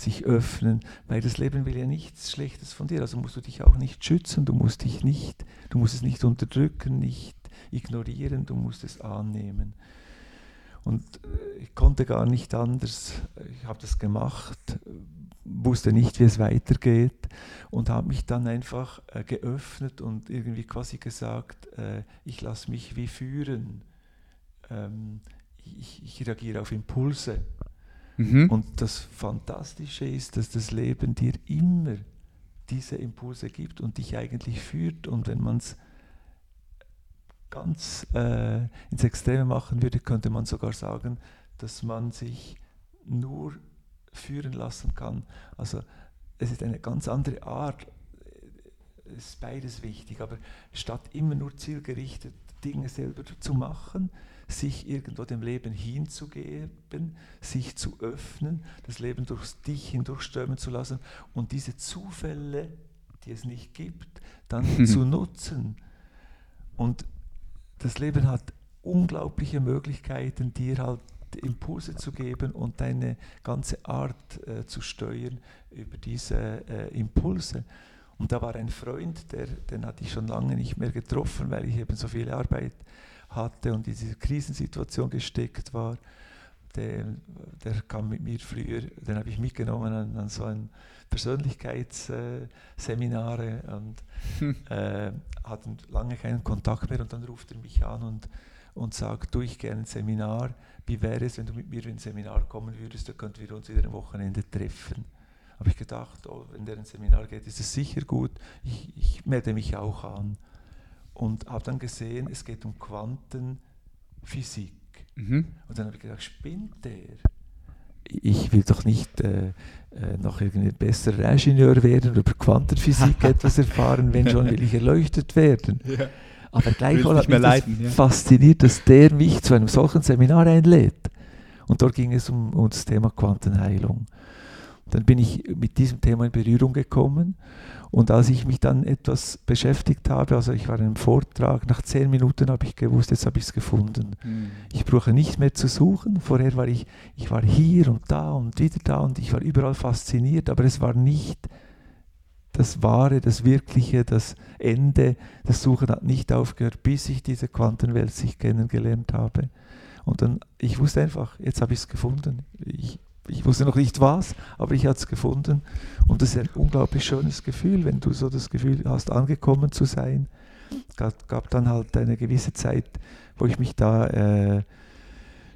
sich öffnen, weil das Leben will ja nichts Schlechtes von dir. Also musst du dich auch nicht schützen, du musst dich nicht, du musst es nicht unterdrücken, nicht ignorieren, du musst es annehmen. Und äh, ich konnte gar nicht anders. Ich habe das gemacht, wusste nicht, wie es weitergeht und habe mich dann einfach äh, geöffnet und irgendwie quasi gesagt, äh, ich lasse mich wie führen. Ähm, ich, ich reagiere auf Impulse. Mhm. Und das Fantastische ist, dass das Leben dir immer diese Impulse gibt und dich eigentlich führt. Und wenn man es ganz äh, ins Extreme machen würde, könnte man sogar sagen, dass man sich nur führen lassen kann. Also es ist eine ganz andere Art. Es ist beides wichtig, aber statt immer nur zielgerichtet Dinge selber zu machen, sich irgendwo dem Leben hinzugeben, sich zu öffnen, das Leben durch dich hindurchströmen zu lassen und diese Zufälle, die es nicht gibt, dann zu nutzen. Und das Leben hat unglaubliche Möglichkeiten, dir halt Impulse zu geben und deine ganze Art äh, zu steuern über diese äh, Impulse. Und da war ein Freund, der, den hatte ich schon lange nicht mehr getroffen, weil ich eben so viel Arbeit hatte und in diese Krisensituation gesteckt war. Der, der kam mit mir früher, den habe ich mitgenommen an, an so ein Persönlichkeitsseminare und Hm. äh, hatten lange keinen Kontakt mehr und dann ruft er mich an und, und sagt, du, ich gerne ein Seminar, wie wäre es, wenn du mit mir in ein Seminar kommen würdest, dann könnten wir uns wieder am Wochenende treffen. Habe ich gedacht, oh, wenn der ein Seminar geht, ist es sicher gut, ich, ich melde mich auch an. Und habe dann gesehen, es geht um Quantenphysik. Mhm. Und dann habe ich gedacht, spinnt der? Ich will doch nicht äh, äh, noch irgendwie besserer Ingenieur werden oder über Quantenphysik etwas erfahren, wenn schon will ich erleuchtet werden. Ja. Aber gleichwohl hat mich das leiden, ja. fasziniert, dass der mich zu einem solchen Seminar einlädt. Und dort ging es um, um das Thema Quantenheilung. Dann bin ich mit diesem Thema in Berührung gekommen und als ich mich dann etwas beschäftigt habe, also ich war in einem Vortrag, nach zehn Minuten habe ich gewusst, jetzt habe ich es gefunden. Mhm. Ich brauche nicht mehr zu suchen. Vorher war ich, ich war hier und da und wieder da und ich war überall fasziniert, aber es war nicht das Wahre, das Wirkliche, das Ende. Das Suchen hat nicht aufgehört, bis ich diese Quantenwelt sich kennengelernt habe. Und dann, ich wusste einfach, jetzt habe ich es gefunden. Ich, ich wusste noch nicht was, aber ich hatte es gefunden. Und das ist ein unglaublich schönes Gefühl, wenn du so das Gefühl hast, angekommen zu sein. Es gab, gab dann halt eine gewisse Zeit, wo ich mich da äh,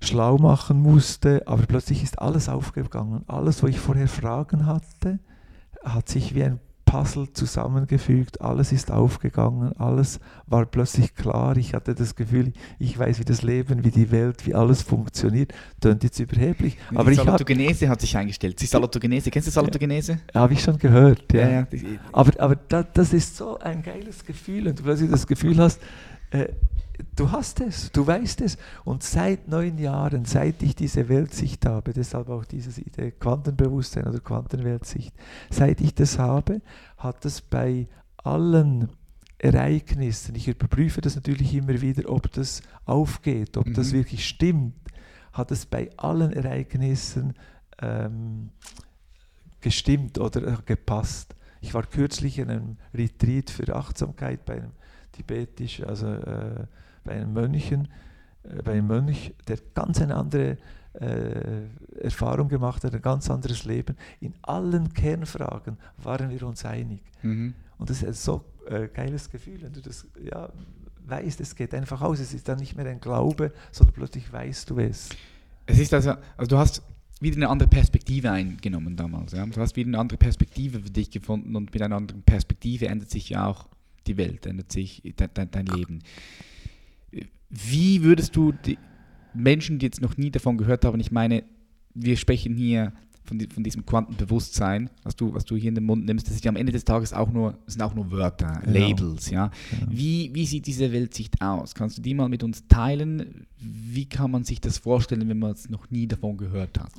schlau machen musste, aber plötzlich ist alles aufgegangen. Alles, wo ich vorher Fragen hatte, hat sich wie ein Puzzle zusammengefügt, alles ist aufgegangen, alles war plötzlich klar. Ich hatte das Gefühl, ich weiß, wie das Leben, wie die Welt, wie alles funktioniert. Tönt jetzt überheblich. Die Aber ich habe Salutogenese hat sich eingestellt. Die Salutogenese, kennst du Salutogenese? hab ich schon gehört. Ja. ja. die- Aber, aber da, das ist so ein geiles Gefühl und du plötzlich das Gefühl hast, äh, du hast es, du weißt es. Und seit neun Jahren, seit ich diese Weltsicht habe, deshalb auch diese Idee Quantenbewusstsein oder Quantenweltsicht, seit ich das habe, hat es bei allen Ereignissen, ich überprüfe das natürlich immer wieder, ob das aufgeht, ob das Mhm. wirklich stimmt, hat es bei allen Ereignissen ähm, gestimmt oder äh, gepasst. Ich war kürzlich in einem Retreat für Achtsamkeit bei einem tibetischen, also äh, bei einem Mönchen, äh, bei einem Mönch, der ganz eine andere äh, Erfahrung gemacht hat, ein ganz anderes Leben. In allen Kernfragen waren wir uns einig. Mhm. Und das ist ein so äh, geiles Gefühl, wenn du das ja, weißt, es geht einfach aus. Es ist dann nicht mehr ein Glaube, sondern plötzlich weißt du es. Es ist also, also du hast wieder eine andere Perspektive eingenommen damals. Ja? Du hast wieder eine andere Perspektive für dich gefunden und mit einer anderen Perspektive ändert sich ja auch die Welt, ändert sich de, de, dein Leben. Wie würdest du die Menschen, die jetzt noch nie davon gehört haben, ich meine, wir sprechen hier von, di- von diesem Quantenbewusstsein, was du, was du hier in den Mund nimmst, das ist ja am Ende des Tages auch nur, sind auch nur Wörter, Genau. Labels, ja. Genau. Wie, wie sieht diese Weltsicht aus? Kannst du die mal mit uns teilen? Wie kann man sich das vorstellen, wenn man es noch nie davon gehört hat?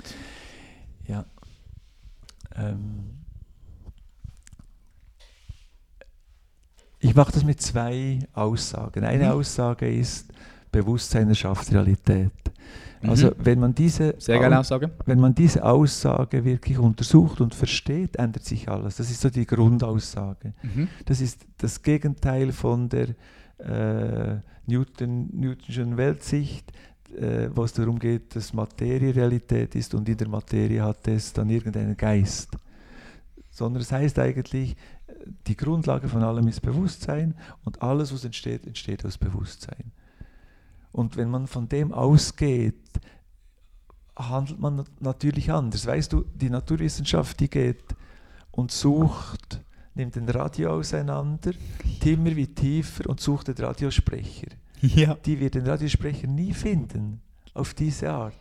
Ja. Ähm, ich mache das mit zwei Aussagen. Eine Mhm. Aussage ist, Bewusstsein erschafft Realität. Also Mhm. wenn man diese Sehr geile Au- Aussage. wenn man diese Aussage wirklich untersucht und versteht, ändert sich alles. Das ist so die Grundaussage. Mhm. Das ist das Gegenteil von der äh, Newton, Newtonschen Weltsicht, äh, wo es darum geht, dass Materie Realität ist und in der Materie hat es dann irgendeinen Geist. Sondern es heißt eigentlich, äh, die Grundlage von allem ist Bewusstsein und alles, was entsteht, entsteht aus Bewusstsein. Und wenn man von dem ausgeht, handelt man nat- natürlich anders. Weißt du, die Naturwissenschaft, die geht und sucht, nimmt den Radio auseinander, immer wie tiefer und sucht den Radiosprecher. Ja. Die wird den Radiosprecher nie finden auf diese Art.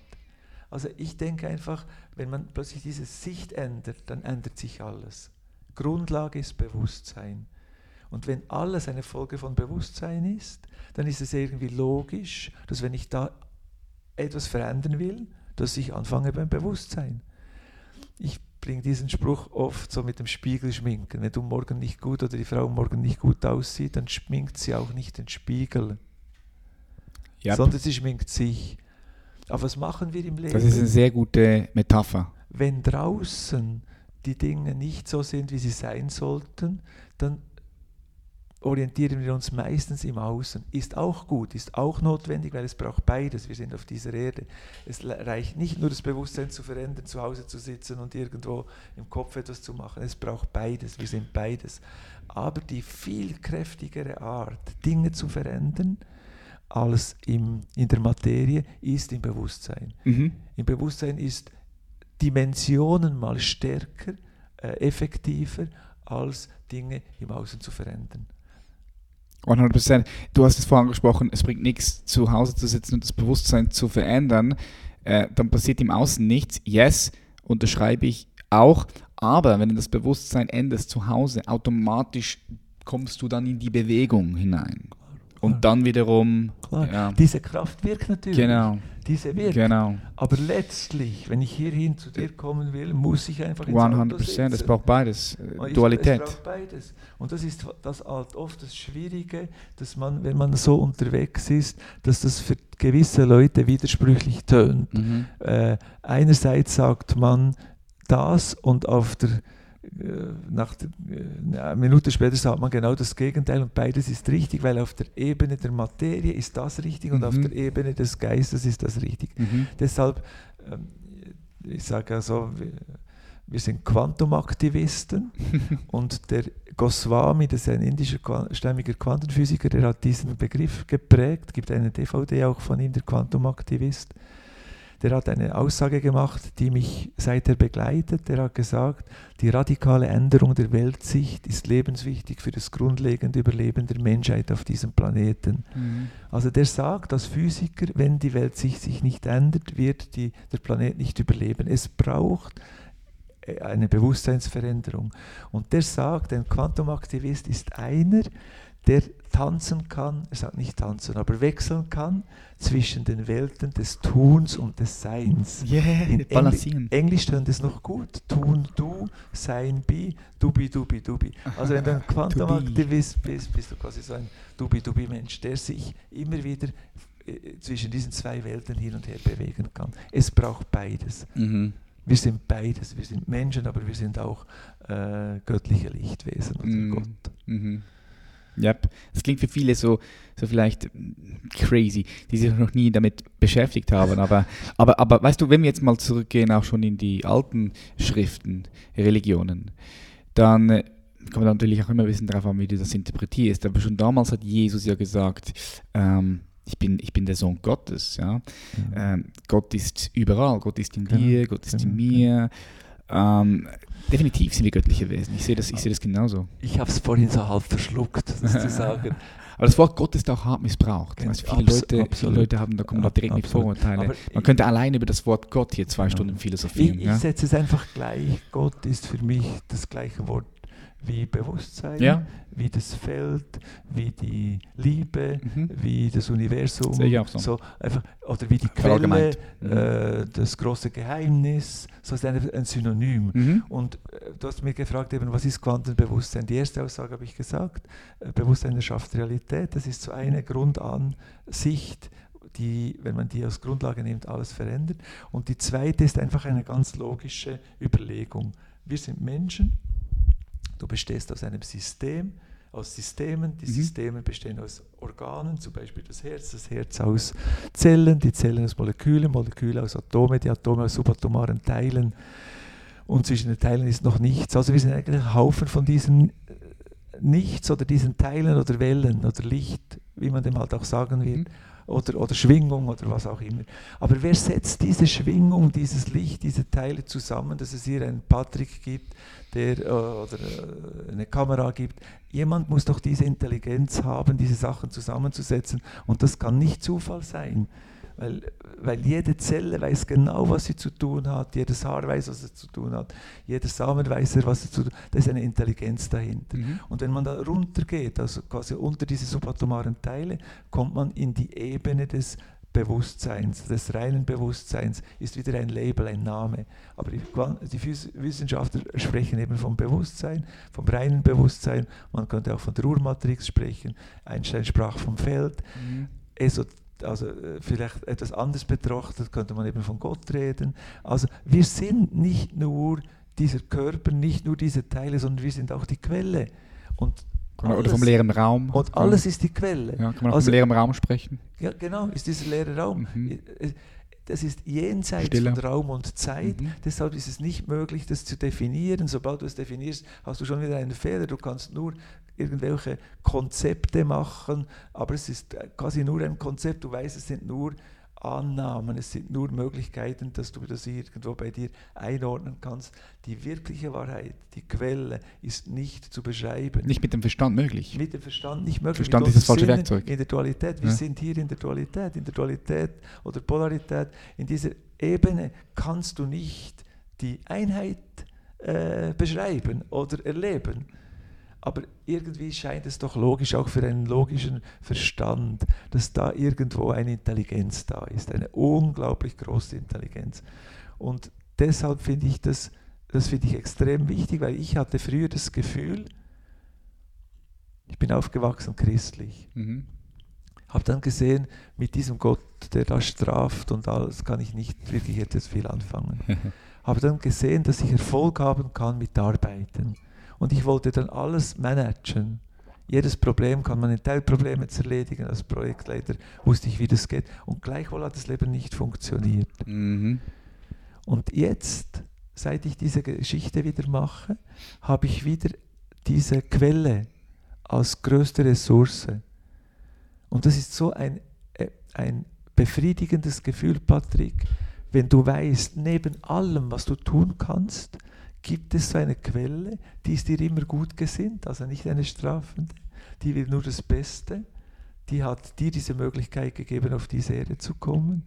Also ich denke einfach, wenn man plötzlich diese Sicht ändert, dann ändert sich alles. Grundlage ist Bewusstsein. Und wenn alles eine Folge von Bewusstsein ist, dann ist es irgendwie logisch, dass wenn ich da etwas verändern will, dass ich anfange beim Bewusstsein. Ich bringe diesen Spruch oft so mit dem Spiegel schminken. Wenn du morgen nicht gut oder die Frau morgen nicht gut aussieht, dann schminkt sie auch nicht den Spiegel, Ja, sondern sie schminkt sich. Aber was machen wir im Leben? das ist eine sehr gute Metapher. wenn draußen die Dinge nicht so sind, wie sie sein sollten, dann orientieren wir uns meistens im Außen. Ist auch gut, ist auch notwendig, weil es braucht beides. Wir sind auf dieser Erde. Es reicht nicht nur das Bewusstsein zu verändern, zu Hause zu sitzen und irgendwo im Kopf etwas zu machen. Es braucht beides. Wir sind beides. Aber die viel kräftigere Art, Dinge zu verändern, als im, in der Materie, ist im Bewusstsein. Mhm. Im Bewusstsein ist Dimensionen mal stärker, äh, effektiver, als Dinge im Außen zu verändern. 100%. Du hast es vorhin angesprochen, es bringt nichts, zu Hause zu sitzen und das Bewusstsein zu verändern. Äh, dann passiert im Außen nichts. Yes, unterschreibe ich auch. Aber wenn du das Bewusstsein änderst zu Hause, automatisch kommst du dann in die Bewegung hinein. Und dann wiederum, Klar. ja, Diese Kraft wirkt natürlich. genau, Diese wirkt. genau, Aber letztlich, wenn ich hierhin zu dir kommen will, muss ich einfach ins Auto 100%. Es sitzen. braucht beides, äh, Und ich- Dualität. Es braucht beides. Und das ist das halt oft das Schwierige, dass man, wenn man so unterwegs ist, dass das für gewisse Leute widersprüchlich tönt. Mhm. Äh, einerseits sagt man das und auf der nach der, äh, eine Minute später sagt man genau das Gegenteil und beides ist richtig, weil auf der Ebene der Materie ist das richtig und auf Mhm. der Ebene des Geistes ist das richtig. Mhm. Deshalb, ähm, ich sage also, wir, sind Quantumaktivisten und der Goswami, das ist ein indischer stämmiger Quantenphysiker, der hat diesen Begriff geprägt, gibt eine DVD auch von ihm, der Quantumaktivist. Der hat eine Aussage gemacht, die mich seither begleitet. Der hat gesagt, die radikale Änderung der Weltsicht ist lebenswichtig für das grundlegende Überleben der Menschheit auf diesem Planeten. Mhm. Also der sagt als Physiker, wenn die Weltsicht sich nicht ändert, wird die, der Planet nicht überleben. Es braucht äh, eine Bewusstseinsveränderung. Und der sagt, ein Quantumaktivist ist einer, der tanzen kann, er sagt nicht tanzen, aber wechseln kann zwischen den Welten des Tuns und des Seins. Yeah, In. Engl Englisch tönt es noch gut. Tun du, sein bi, dubi dubi dubi. Also wenn du ein Quantumaktivist bist, bist du quasi so ein dubi dubi Mensch, der sich immer wieder äh, zwischen diesen zwei Welten hin und her bewegen kann. Es braucht beides. Mhm. Wir sind beides. Wir sind Menschen, aber wir sind auch äh, göttliche Lichtwesen oder Mhm. Gott. Mhm. Yep. Das klingt für viele so, so vielleicht crazy, die sich noch nie damit beschäftigt haben. Aber, aber, aber weißt du, wenn wir jetzt mal zurückgehen, auch schon in die alten Schriften, Religionen, dann äh, kommt natürlich auch immer ein bisschen darauf an, wie du das interpretierst. Aber schon damals hat Jesus ja gesagt, ähm, ich bin, ich bin der Sohn Gottes. Ja? Ähm, Gott ist überall, Gott ist in Genau, dir, Gott ist in genau, mir. Ähm, definitiv sind wir göttliche Wesen. Ich sehe das, ich sehe das genauso. Ich habe es vorhin so halb verschluckt, das zu sagen. Aber das Wort Gott ist auch hart missbraucht. Genau, Weißt, viele, abs- Leute, viele. Leute haben, da kommen da direkt mit absolut. Vorurteile. Aber Man ich- könnte allein über das Wort Gott hier zwei Genau. Stunden Ich, philosophieren. ich ja? setze es einfach gleich. Gott ist für mich das gleiche Wort wie Bewusstsein, Ja. wie das Feld, wie die Liebe, Mhm. wie das Universum. Auch so. einfach, oder wie die Quelle. Mhm. äh, das große Geheimnis. So ist ein, ein Synonym. Mhm. Und äh, du hast mich gefragt, eben, was ist Quantenbewusstsein? Die erste Aussage habe ich gesagt, äh, Bewusstsein erschafft Realität. Das ist so eine Grundansicht, die, wenn man die als Grundlage nimmt, alles verändert. Und die zweite ist einfach eine ganz logische Überlegung. Wir sind Menschen, du bestehst aus einem System, aus Systemen. Die Mhm. Systeme bestehen aus Organen, zum Beispiel das Herz, das Herz aus Zellen, die Zellen aus Molekülen, Moleküle aus Atome, die Atome aus subatomaren Teilen. Und zwischen den Teilen ist noch nichts. Also wir sind eigentlich ein Haufen von diesen äh, Nichts oder diesen Teilen oder Wellen oder Licht, wie man dem halt auch sagen wird, Mhm. Oder, oder Schwingung oder was auch immer. Aber wer setzt diese Schwingung, dieses Licht, diese Teile zusammen, dass es hier einen Patrick gibt, der äh, oder äh, eine Kamera gibt? Jemand muss doch diese Intelligenz haben, diese Sachen zusammenzusetzen. Und das kann nicht Zufall sein. Weil, weil jede Zelle weiß genau, was sie zu tun hat, jedes Haar weiß, was es zu tun hat, jeder Samen weiß, er, was er zu tun hat. Da ist eine Intelligenz dahinter. Mhm. Und wenn man da runtergeht, also quasi unter diese subatomaren Teile, kommt man in die Ebene des Bewusstseins, des reinen Bewusstseins, ist wieder ein Label, ein Name. Aber die, die Wissenschaftler sprechen eben vom Bewusstsein, vom reinen Bewusstsein. Man könnte auch von der Urmatrix sprechen. Einstein sprach vom Feld. Mhm. Esot also äh, vielleicht etwas anders betrachtet, könnte man eben von Gott reden. Also wir sind nicht nur dieser Körper, nicht nur diese Teile, sondern wir sind auch die Quelle. Und Oder vom alles, leeren Raum. und alles ist die Quelle. ja, kann man auch also- vom leeren Raum sprechen? Ja, genau, ist dieser leere Raum. Mhm. Das ist jenseits Stille. von Raum und Zeit. Mhm. Deshalb ist es nicht möglich, das zu definieren. Sobald du es definierst, hast du schon wieder einen Fehler. Du kannst nur irgendwelche Konzepte machen, aber es ist äh, quasi nur ein Konzept. Du weißt, es sind nur Annahmen, es sind nur Möglichkeiten, dass du das irgendwo bei dir einordnen kannst. Die wirkliche Wahrheit, die Quelle, ist nicht zu beschreiben. Nicht mit dem Verstand möglich. Mit dem Verstand nicht möglich. Verstand ist das falsche unseren Werkzeug. In der Dualität. Wir Ja. sind hier in der Dualität. In der Dualität oder Polarität. In dieser Ebene kannst du nicht die Einheit äh, beschreiben oder erleben. Aber irgendwie scheint es doch logisch, auch für einen logischen Verstand, dass da irgendwo eine Intelligenz da ist, eine unglaublich große Intelligenz. Und deshalb finde ich das, das finde ich extrem wichtig, weil ich hatte früher das Gefühl, ich bin aufgewachsen christlich, Mhm. habe dann gesehen, mit diesem Gott, der da straft und alles, kann ich nicht wirklich etwas viel anfangen. habe dann gesehen, dass ich Erfolg haben kann mit Arbeiten. Und ich wollte dann alles managen. Jedes Problem kann man in Teilprobleme erledigen. Als Projektleiter wusste ich, wie das geht. Und gleichwohl hat das Leben nicht funktioniert. Mhm. Und jetzt, seit ich diese Geschichte wieder mache, habe ich wieder diese Quelle als größte Ressource. Und das ist so ein, äh, ein befriedigendes Gefühl, Patrick, wenn du weißt, neben allem, was du tun kannst, gibt es so eine Quelle, die ist dir immer gut gesinnt, also nicht eine strafende, die will nur das Beste, die hat dir diese Möglichkeit gegeben, auf diese Erde zu kommen.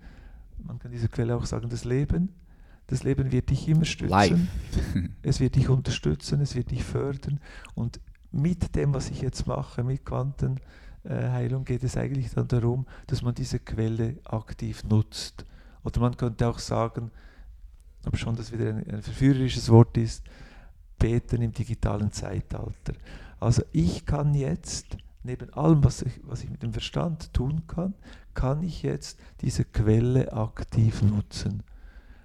Man kann dieser Quelle auch sagen, das Leben. Das Leben wird dich immer stützen. Live. Es wird dich unterstützen, es wird dich fördern. Und mit dem, was ich jetzt mache, mit Quantenheilung, geht es eigentlich dann darum, dass man diese Quelle aktiv nutzt. Oder man könnte auch sagen, aber schon das wieder ein, ein verführerisches Wort ist, beten im digitalen Zeitalter. Also ich kann jetzt, neben allem, was ich, was ich mit dem Verstand tun kann, kann ich jetzt diese Quelle aktiv nutzen.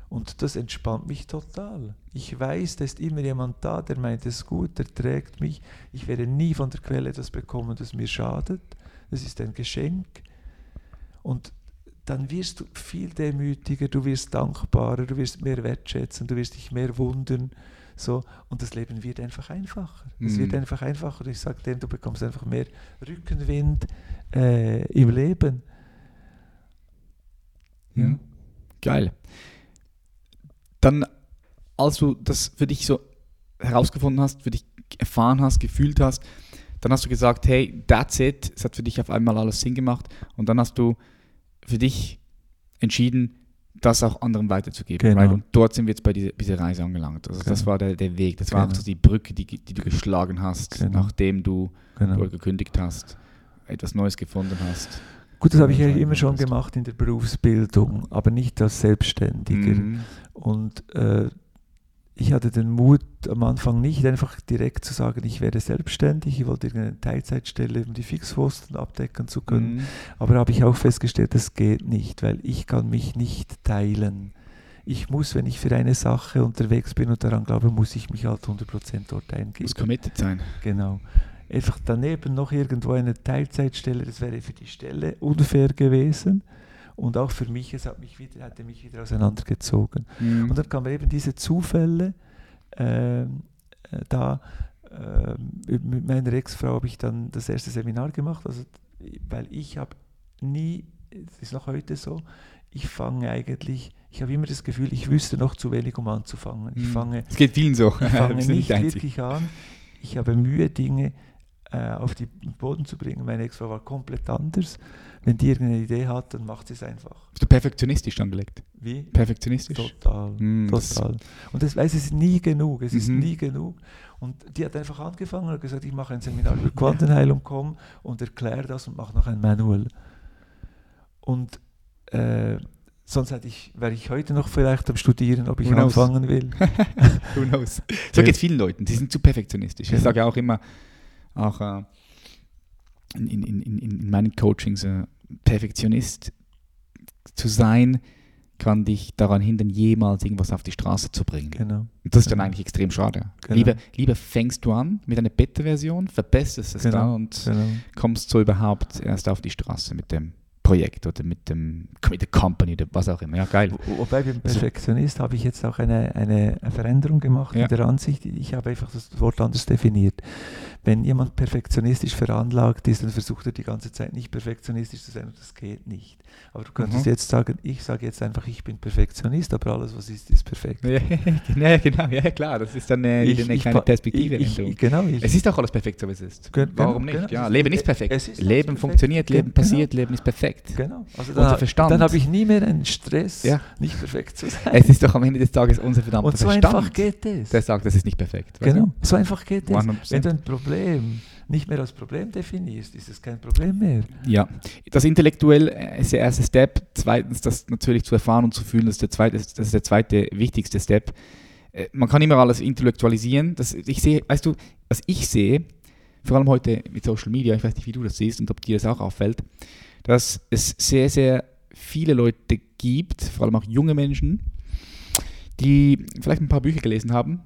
Und das entspannt mich total. Ich weiß, da ist immer jemand da, der meint es gut, der trägt mich. Ich werde nie von der Quelle etwas bekommen, das mir schadet. Das ist ein Geschenk. Und dann wirst du viel demütiger, du wirst dankbarer, du wirst mehr wertschätzen, du wirst dich mehr wundern. So, und das Leben wird einfach einfacher. Es Mhm. wird einfach einfacher. Ich sage dem, du bekommst einfach mehr Rückenwind äh, im Leben. Ja. Mhm. Geil. Dann, als du das für dich so herausgefunden hast, für dich erfahren hast, gefühlt hast, dann hast du gesagt, hey, that's it. Es hat für dich auf einmal alles Sinn gemacht. Und dann hast du für dich entschieden, das auch anderen weiterzugeben. Genau. Right? Und dort sind wir jetzt bei dieser, dieser Reise angelangt. Also das Genau. war der, der Weg, das war auch Genau. so die Brücke, die, die du geschlagen hast, Genau. nachdem du Genau. dort gekündigt hast, etwas Neues gefunden hast. Gut, das habe ich Ja, ja immer schon gemacht in der Berufsbildung, aber nicht als Selbstständiger. Mhm. Und äh, ich hatte den Mut am Anfang nicht einfach direkt zu sagen, ich werde selbstständig, ich wollte irgendeine Teilzeitstelle, um die Fixkosten abdecken zu können. Mhm. Aber habe ich auch festgestellt, das geht nicht, weil ich kann mich nicht teilen. Ich muss, wenn ich für eine Sache unterwegs bin und daran glaube, muss ich mich halt 100% dort eingeben. Muss committed sein. Genau. Einfach daneben noch irgendwo eine Teilzeitstelle, das wäre für die Stelle unfair gewesen. Und auch für mich, es hat mich wieder, hatte mich wieder auseinandergezogen. Mhm. Und dann kamen eben diese Zufälle. ähm, äh, da ähm, mit meiner Ex-Frau habe ich dann das erste Seminar gemacht, also, weil ich habe nie, es ist noch heute so, ich fange eigentlich, ich habe immer das Gefühl, ich wüsste noch zu wenig, um anzufangen. Ich Mhm. fange Es geht vielen so. ich fange nicht Einzigen. wirklich an. Ich habe Mühe, Dinge äh, auf den Boden zu bringen. Meine Ex-Frau war komplett anders. Wenn die irgendeine Idee hat, dann macht sie es einfach. Bist du perfektionistisch angelegt? Wie? Perfektionistisch? Total. Mm, total. Und das weiß es ist nie genug. Es ist Mhm. nie genug. Und die hat einfach angefangen und gesagt, ich mache ein Seminar über Quantenheilung, komm und erkläre das und mache noch ein Manual. Und äh, sonst hätte ich, wäre ich heute noch vielleicht am Studieren, ob ich Who knows? anfangen will. Who knows? So geht es vielen Leuten. Die sind zu perfektionistisch. Ich sage auch immer, auch äh, in, in, in, in in meinen Coachings, äh, Perfektionist zu sein, kann dich daran hindern, jemals irgendwas auf die Straße zu bringen. Genau. Und das ist dann Genau. eigentlich extrem schade. Genau. Lieber, lieber fängst du an mit einer Beta-Version, verbesserst es Genau. da und genau. kommst so überhaupt erst auf die Straße mit dem Projekt oder mit dem mit der Company oder was auch immer. Ja, geil. Wo- Wobei beim Perfektionist habe ich jetzt auch eine, eine Veränderung gemacht Ja. in der Ansicht. Ich habe einfach das Wort anders definiert. Wenn jemand perfektionistisch veranlagt ist, dann versucht er die ganze Zeit nicht perfektionistisch zu sein und das geht nicht. Aber du könntest Mhm. jetzt sagen, ich sage jetzt einfach, ich bin Perfektionist, aber alles, was ist, ist perfekt. Ja, ja, genau, ja klar, das ist dann äh, wieder eine kleine pa- Perspektive. Ich, ich, genau, ich, es ist auch alles perfekt, so wie es ist. Warum genau, nicht? genau. Ja, Leben ist perfekt. ist Leben perfekt. funktioniert, Ge- Leben passiert, Leben ist perfekt. Genau. Also Unser dann, Verstand. dann habe ich nie mehr einen Stress, Ja. nicht perfekt zu sein. Es ist doch am Ende des Tages unser verdammter und so Verstand, einfach geht es. der sagt, das ist nicht perfekt. Genau, so einfach geht es. 100%. Wenn du ein Problem nicht mehr als Problem definierst, ist es kein Problem mehr. du? Ja, das intellektuell äh, ist der erste Step. Zweitens, das natürlich zu erfahren und zu fühlen, das ist der zweite, das ist der zweite wichtigste Step. Äh, Man kann immer alles intellektualisieren. Das, ich sehe, weißt du, was ich sehe, vor allem heute mit Social Media, ich weiß nicht, wie du das siehst und ob dir das auch auffällt, dass es sehr, sehr viele Leute gibt, vor allem auch junge Menschen, die vielleicht ein paar Bücher gelesen haben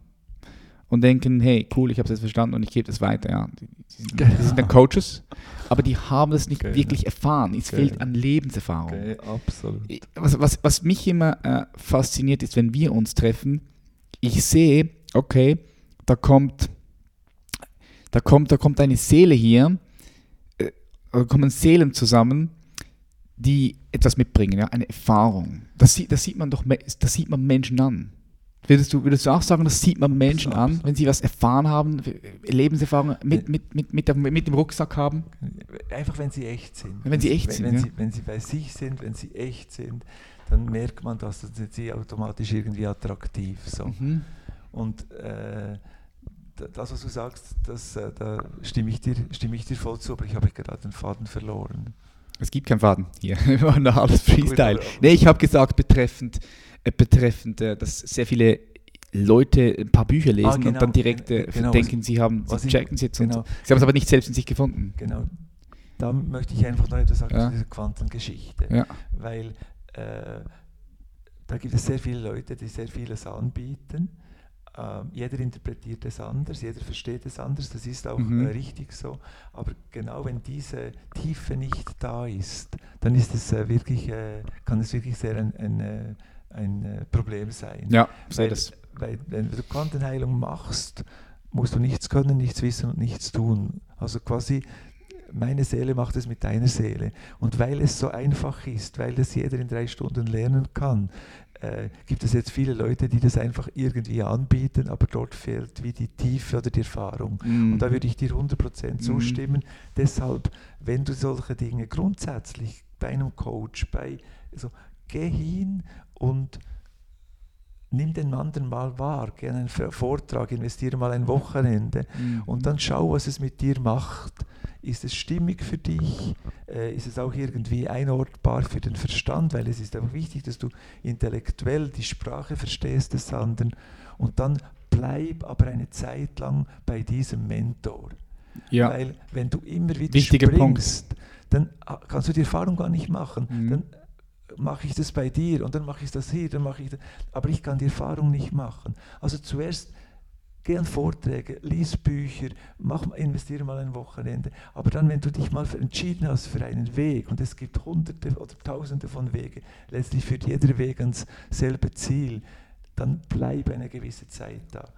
und denken, hey, cool, ich habe es jetzt verstanden und ich gebe das weiter. Ja. Die, die, sind, die sind dann Coaches, aber die haben das nicht Genau. wirklich erfahren. Es Genau. fehlt an Lebenserfahrung. absolut. Was, was, was mich immer äh, fasziniert ist, wenn wir uns treffen, ich sehe, okay, da kommt, da kommt, da kommt eine Seele hier, kommen Seelen zusammen, die etwas mitbringen, ja, eine Erfahrung. Das sieht, das sieht man doch, das sieht man Menschen an. Würdest du, würdest du auch sagen, das sieht man Menschen an, wenn sie was erfahren haben, Lebenserfahrung mit, mit, mit, mit, dem- mit dem Rucksack haben? Einfach wenn sie echt sind. Wenn sie echt wenn, sind, Wenn, ja. sie, wenn sie bei sich sind, wenn sie echt sind, dann merkt man das, dann sind sie automatisch irgendwie attraktiv. So. Mhm. Und äh, das, was du sagst, das, äh, da stimme ich, dir, stimme ich dir voll zu, aber ich habe gerade den Faden verloren. Es gibt keinen Faden hier. Wir machen da alles Freestyle. Nee, ich habe gesagt, betreffend, äh, betreffend äh, dass sehr viele Leute ein paar Bücher lesen und genau, dann direkt äh, genau, denken, sie haben, was sie checken es jetzt. genau. Und sie haben es aber nicht selbst in sich gefunden. Genau. Da möchte ich einfach noch etwas sagen Ja. zu dieser Quantengeschichte. Ja. Weil äh, da gibt es sehr viele Leute, die sehr vieles anbieten. Ähm, jeder interpretiert es anders, jeder versteht es anders, das ist auch Mhm. äh, richtig so. Aber genau wenn diese Tiefe nicht da ist, dann ist es äh, wirklich, äh, kann es wirklich sehr ein, ein, äh, ein äh, Problem sein. Ja, Weil, das. weil wenn du Quantenheilung machst, musst du nichts können, nichts wissen und nichts tun. Also quasi meine Seele macht es mit deiner Seele. Und weil es so einfach ist, weil das jeder in drei Stunden lernen kann, äh, gibt es jetzt viele Leute, die das einfach irgendwie anbieten, aber dort fehlt wie die Tiefe oder die Erfahrung. Mhm. Und da würde ich dir 100% Mhm. zustimmen. Deshalb, wenn du solche Dinge grundsätzlich bei einem Coach, bei, also, geh hin und nimm den anderen mal wahr, geh an einen Vortrag, investiere mal ein Wochenende Mhm. und dann schau, was es mit dir macht. Ist es stimmig für dich? Äh, ist es auch irgendwie einordbar für den Verstand? Weil es ist auch wichtig, dass du intellektuell die Sprache verstehst des anderen und dann bleib aber eine Zeit lang bei diesem Mentor. ja. Weil wenn du immer wieder Wichtiger Punkt. springst, dann ah, kannst du die Erfahrung gar nicht machen. Mhm. Dann mache ich das bei dir und dann mache ich das hier, dann mache ich das. Aber ich kann die Erfahrung nicht machen. Also zuerst geh an Vorträge, lies Bücher, mach, investiere mal ein Wochenende. Aber dann, wenn du dich mal entschieden hast für einen Weg, und es gibt hunderte oder tausende von Wege, letztlich führt jeder Weg ans selbe Ziel, dann bleib eine gewisse Zeit da.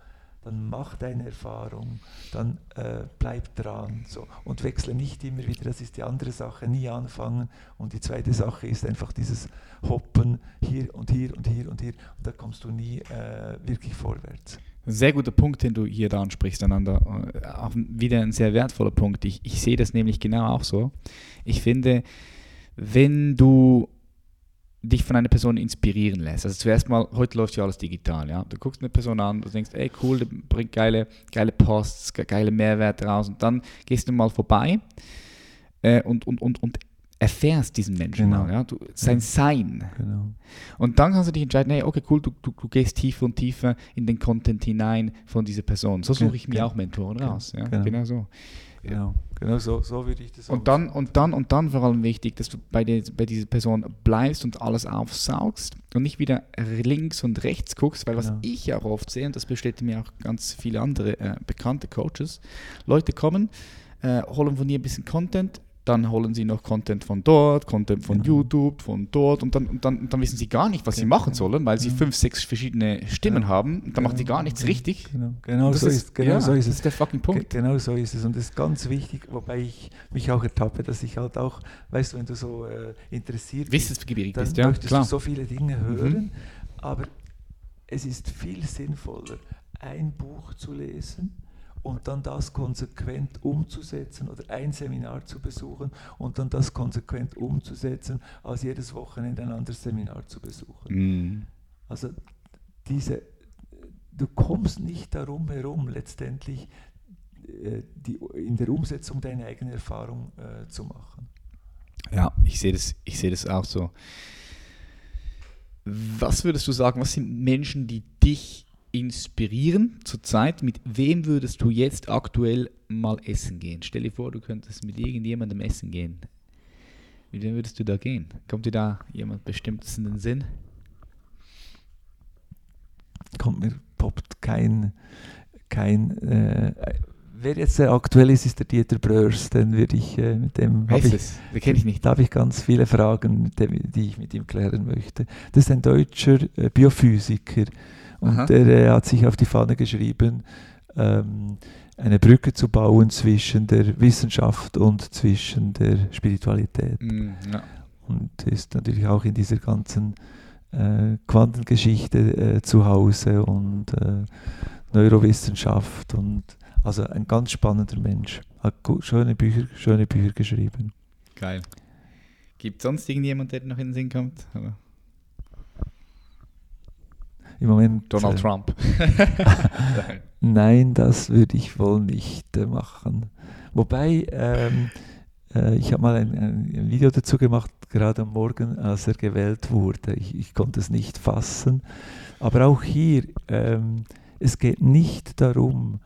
Dann mach deine Erfahrung, dann äh, bleib dran so. und wechsle nicht immer wieder, das ist die andere Sache, nie anfangen. Und die zweite Sache ist einfach dieses Hoppen hier und hier und hier und hier. Und da kommst du nie äh, wirklich vorwärts. Sehr guter Punkt, den du hier da ansprichst, einander. Äh, Auch wieder ein sehr wertvoller Punkt. Ich, ich sehe das nämlich genau auch so. Ich finde, wenn du dich von einer Person inspirieren lässt, also zuerst mal, heute läuft ja alles digital, ja. Du guckst eine Person an, du denkst, ey cool, der bringt geile, geile Posts, ge- geile Mehrwerte raus und dann gehst du mal vorbei äh, und, und, und, und erfährst diesen Menschen Genau. mal, ja. Du, sein Ja. Sein. Genau. Und dann kannst du dich entscheiden, hey, okay, cool, du, du, du gehst tiefer und tiefer in den Content hinein von dieser Person. So suche ich mir Ge- auch Mentoren ge- raus. Ja? genau. Genau so. Genau, genau so, so würde ich das Und dann, und dann, und dann vor allem wichtig, dass du bei, der, bei dieser Person bleibst und alles aufsaugst und nicht wieder links und rechts guckst, weil was Genau. ich auch oft sehe, und das bestätigen mir auch ganz viele andere äh, bekannte Coaches, Leute kommen, äh, holen von dir ein bisschen Content, dann holen sie noch Content von dort, Content von Genau. YouTube, von dort und dann, und dann, und dann wissen sie gar nicht, was sie Genau. machen sollen, weil sie Ja. fünf, sechs verschiedene Stimmen Ja. haben und dann machen sie Genau. gar nichts richtig. Genau, genau, Das so, ist, genau ja, so ist das es. ist der fucking Punkt. Ge- Genau so ist es. Und das ist ganz wichtig, wobei ich mich auch ertappe, dass ich halt auch, weißt du, wenn du so äh, interessiert bist, dann ja, möchtest klar. du so viele Dinge Mhm. hören, aber es ist viel sinnvoller, ein Buch zu lesen und dann das konsequent umzusetzen oder ein Seminar zu besuchen und dann das konsequent umzusetzen, als jedes Wochenende ein anderes Seminar zu besuchen. Mm. Also diese, du kommst nicht darum herum, letztendlich äh, die, in der Umsetzung deine eigene Erfahrung äh, zu machen. Ja, ich sehe das, ich sehe das auch so. Was würdest du sagen, was sind Menschen, die dich inspirieren zurzeit? Mit wem würdest du jetzt aktuell mal essen gehen? Stell dir vor, du könntest mit irgendjemandem essen gehen. Mit wem würdest du da gehen? Kommt dir da jemand Bestimmtes in den Sinn? Kommt mir, poppt kein, kein äh, wer jetzt sehr aktuell ist, ist der Dieter Bröers, den würde ich äh, mit dem ist ich, es? Den kenne ich nicht. da habe ich ganz viele Fragen, die ich mit ihm klären möchte. Das ist ein deutscher äh, Biophysiker und Aha. der äh, hat sich auf die Fahne geschrieben, ähm, eine Brücke zu bauen zwischen der Wissenschaft und zwischen der Spiritualität. Mm, ja. und ist natürlich auch in dieser ganzen äh, Quantengeschichte äh, zu Hause und äh, Neurowissenschaft und also ein ganz spannender Mensch. Hat schöne Bücher, schöne Bücher geschrieben. Geil. Gibt es sonst irgendjemand, der noch in den Sinn kommt? Oder? Im Moment Donald äh, Trump. Nein, das würde ich wohl nicht äh, machen. Wobei, ähm, äh, ich habe mal ein, ein, ein Video dazu gemacht, gerade am Morgen, als er gewählt wurde. Ich, ich konnte es nicht fassen. Aber auch hier, ähm, es geht nicht darum,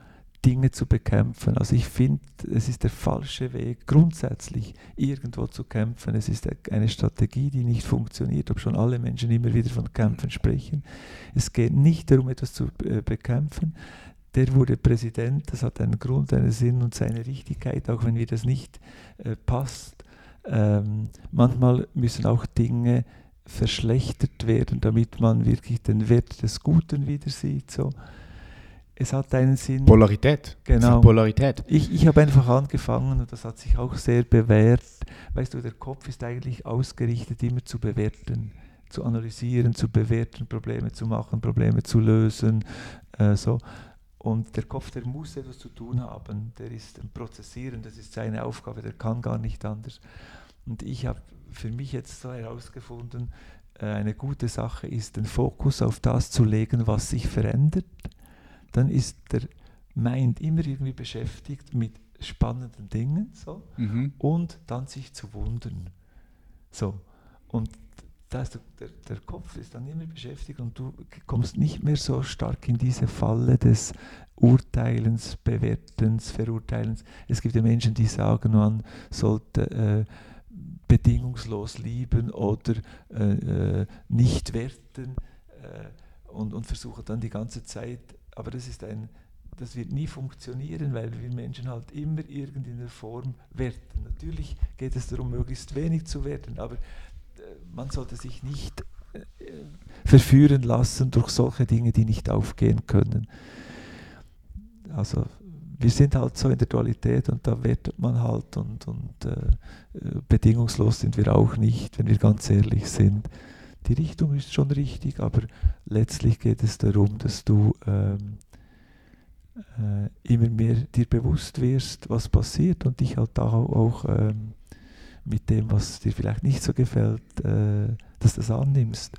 Dinge zu bekämpfen. Also ich finde, es ist der falsche Weg, grundsätzlich irgendwo zu kämpfen. Es ist eine Strategie, die nicht funktioniert, ob schon alle Menschen immer wieder von Kämpfen sprechen. Es geht nicht darum, etwas zu äh, bekämpfen. Der wurde Präsident, das hat einen Grund, einen Sinn und seine Richtigkeit, auch wenn mir das nicht äh, passt. Ähm, manchmal müssen auch Dinge verschlechtert werden, damit man wirklich den Wert des Guten wieder sieht. So. Es hat einen Sinn. Polarität. Genau. Polarität. Ich, ich habe einfach angefangen und das hat sich auch sehr bewährt. Weißt du, der Kopf ist eigentlich ausgerichtet, immer zu bewerten, zu analysieren, zu bewerten, Probleme zu machen, Probleme zu lösen. Äh, so. Und der Kopf, der muss etwas zu tun haben, der ist ein Prozessieren, das ist seine Aufgabe, der kann gar nicht anders. Und ich habe für mich jetzt so herausgefunden, äh, eine gute Sache ist, den Fokus auf das zu legen, was sich verändert. Dann ist der Mind immer irgendwie beschäftigt mit spannenden Dingen so, Mhm. und dann sich zu wundern. So. Und da ist der, der, der Kopf ist dann immer beschäftigt und du kommst nicht mehr so stark in diese Falle des Urteilens, Bewertens, Verurteilens. Es gibt ja Menschen, die sagen, man sollte äh, bedingungslos lieben oder äh, äh, nicht werten äh, und, und versuchen dann die ganze Zeit, aber das ist ein, das wird nie funktionieren, weil wir Menschen halt immer irgendeiner Form werten. Natürlich geht es darum, möglichst wenig zu werten, aber äh, man sollte sich nicht äh, verführen lassen durch solche Dinge, die nicht aufgehen können. Also wir sind halt so in der Dualität und da wertet man halt und, und äh, äh, bedingungslos sind wir auch nicht, wenn wir ganz ehrlich sind. Die Richtung ist schon richtig, aber letztlich geht es darum, dass du ähm, äh, immer mehr dir bewusst wirst, was passiert und dich halt auch, auch ähm, mit dem, was dir vielleicht nicht so gefällt, äh, dass du das annimmst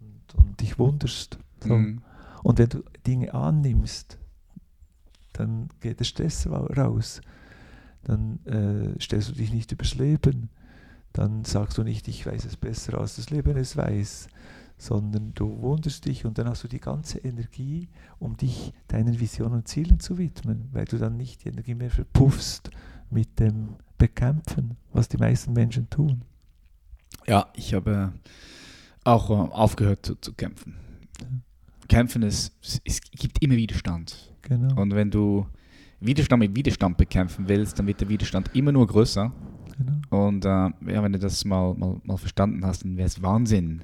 und, und dich wunderst. So. Mhm. Und wenn du Dinge annimmst, dann geht der Stress ra- raus. Dann äh, stellst du dich nicht übers Leben. Dann sagst du nicht, ich weiß es besser, als das Leben es weiß, sondern du wunderst dich und dann hast du die ganze Energie, um dich deinen Visionen und Zielen zu widmen, weil du dann nicht die Energie mehr verpuffst mit dem Bekämpfen, was die meisten Menschen tun. Ja, ich habe auch äh, aufgehört zu, zu kämpfen. Kämpfen ist, es, es gibt immer Widerstand. Genau. Und wenn du Widerstand mit Widerstand bekämpfen willst, dann wird der Widerstand immer nur größer. Genau. Und äh, ja, wenn du das mal, mal, mal verstanden hast, dann wäre es Wahnsinn,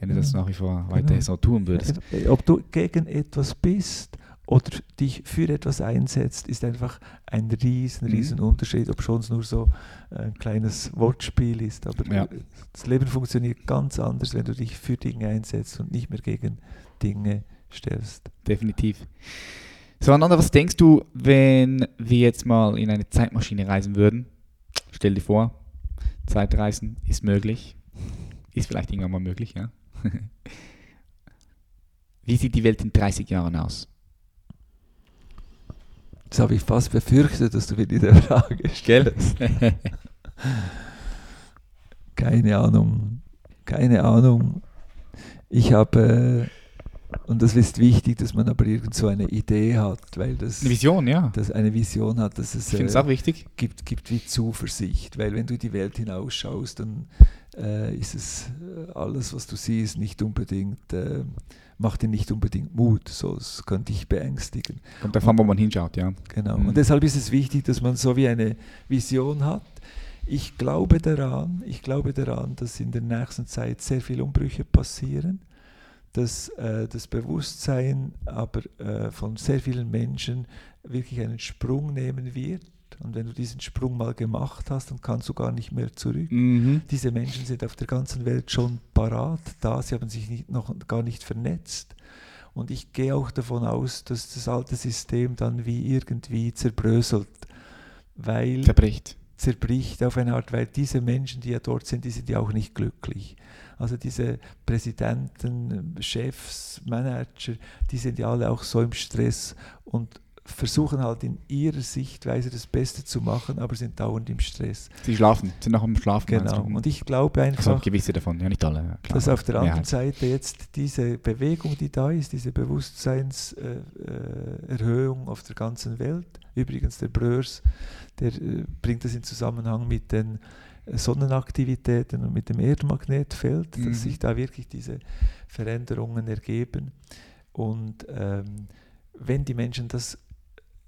wenn du das Genau. nach wie vor weiter Genau. so tun würdest. Äh, Ob du gegen etwas bist oder dich für etwas einsetzt, ist einfach ein riesen, Mhm. riesen Unterschied, ob schon es nur so ein kleines Wortspiel ist. Aber Ja. das Leben funktioniert ganz anders, wenn du dich für Dinge einsetzt und nicht mehr gegen Dinge stellst. Definitiv. So, Ananda, was denkst du, wenn wir jetzt mal in eine Zeitmaschine reisen würden? Stell dir vor, Zeitreisen ist möglich. Ist vielleicht irgendwann mal möglich, ja? Wie sieht die Welt in 30 Jahren aus? Das habe ich fast befürchtet, dass du mir diese Frage stellst. Keine Ahnung. Keine Ahnung. Ich habe, äh, und das ist wichtig, dass man aber irgend so eine Idee hat, weil das, Eine Vision, ja. dass eine Vision hat, dass es Ich finde es äh, auch wichtig. gibt, gibt wie Zuversicht, weil wenn du die Welt hinausschaust, dann äh, ist es äh, alles, was du siehst, nicht unbedingt, äh, macht dir nicht unbedingt Mut, so es kann dich beängstigen. Kommt davon, wo man hinschaut, ja. Genau. Mhm. Und deshalb ist es wichtig, dass man so wie eine Vision hat. Ich glaube daran, ich glaube daran, dass in der nächsten Zeit sehr viele Umbrüche passieren, dass äh, das Bewusstsein aber äh, von sehr vielen Menschen wirklich einen Sprung nehmen wird Und wenn du diesen Sprung mal gemacht hast, dann kannst du gar nicht mehr zurück. Mhm. Diese Menschen sind auf der ganzen Welt schon parat da, sie haben sich nicht, noch gar nicht vernetzt. Und ich gehe auch davon aus, dass das alte System dann wie irgendwie zerbröselt, weil Zerbricht. Zerbricht auf eine Art, weil diese Menschen, die ja dort sind, die sind ja auch nicht glücklich. Also diese Präsidenten, Chefs, Manager, die sind ja alle auch so im Stress und versuchen halt in ihrer Sichtweise das Beste zu machen, aber sind dauernd im Stress. Sie schlafen, sind noch am Schlafen. Genau. Und ich glaube also einfach, gewisse davon, ja nicht alle. Ja, klar. dass auf der anderen Mehrheit. Seite jetzt diese Bewegung, die da ist, diese Bewusstseinserhöhung äh, Erhöhung auf der ganzen Welt, übrigens der Bröers, der äh, bringt das in Zusammenhang mit den äh, Sonnenaktivitäten und mit dem Erdmagnetfeld, Mhm. dass sich da wirklich diese Veränderungen ergeben. Und ähm, wenn die Menschen das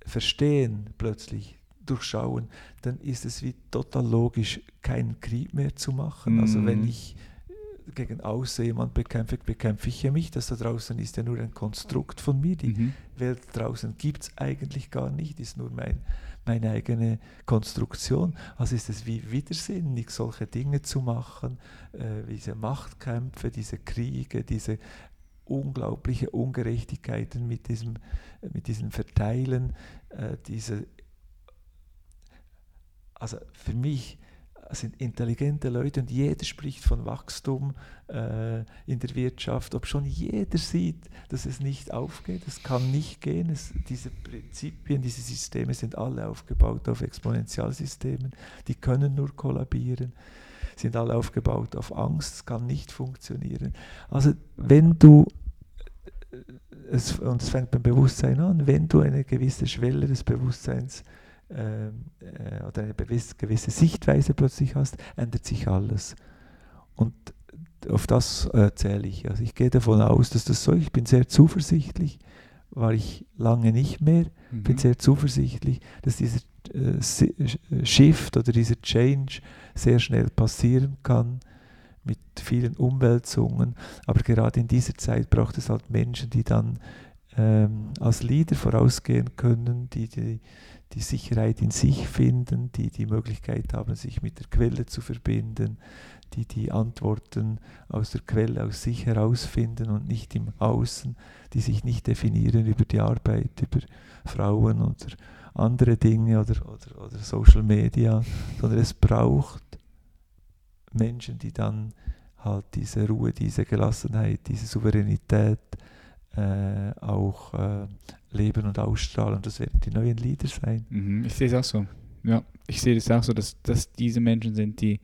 verstehen plötzlich, durchschauen, dann ist es wie total logisch, keinen Krieg mehr zu machen. Also wenn Mhm. ich äh, gegen außen jemand bekämpfe, bekämpfe ich ja mich. Das da draußen ist ja nur ein Konstrukt von mir. Die Mhm. Welt draußen gibt es eigentlich gar nicht, ist nur mein, meine eigene Konstruktion. Also ist es wie widersinnig, solche Dinge zu machen, äh, diese Machtkämpfe, diese Kriege, diese unglaubliche Ungerechtigkeiten mit diesem, mit diesem Verteilen, äh, diese, also für mich sind intelligente Leute und jeder spricht von Wachstum äh, in der Wirtschaft, ob schon jeder sieht, dass es nicht aufgeht, es kann nicht gehen. Es, diese Prinzipien, diese Systeme sind alle aufgebaut auf Exponentialsystemen, die können nur kollabieren, sind alle aufgebaut auf Angst, es kann nicht funktionieren. Also wenn du, äh, es, und es fängt beim Bewusstsein an, wenn du eine gewisse Schwelle des Bewusstseins ähm, äh, oder eine gewisse, Sichtweise plötzlich hast, ändert sich alles. Und auf das äh, zähle ich. Also ich gehe davon aus, dass das so ist. Ich bin sehr zuversichtlich, war ich lange nicht mehr, bin Mhm. sehr zuversichtlich, dass dieser äh, Shift oder dieser Change sehr schnell passieren kann mit vielen Umwälzungen. Aber gerade in dieser Zeit braucht es halt Menschen, die dann ähm, als Leader vorausgehen können, die, die die Sicherheit in sich finden, die die Möglichkeit haben, sich mit der Quelle zu verbinden, die die Antworten aus der Quelle aus sich herausfinden und nicht im Außen, die sich nicht definieren über die Arbeit, über Frauen oder andere Dinge oder, oder, oder Social Media, sondern es braucht Menschen, die dann halt diese Ruhe, diese Gelassenheit, diese Souveränität äh, auch äh, leben und ausstrahlen. Das werden die neuen Lieder sein. Mhm, ich sehe es auch so. Ja, ich sehe es auch so, dass, dass diese Menschen sind, die,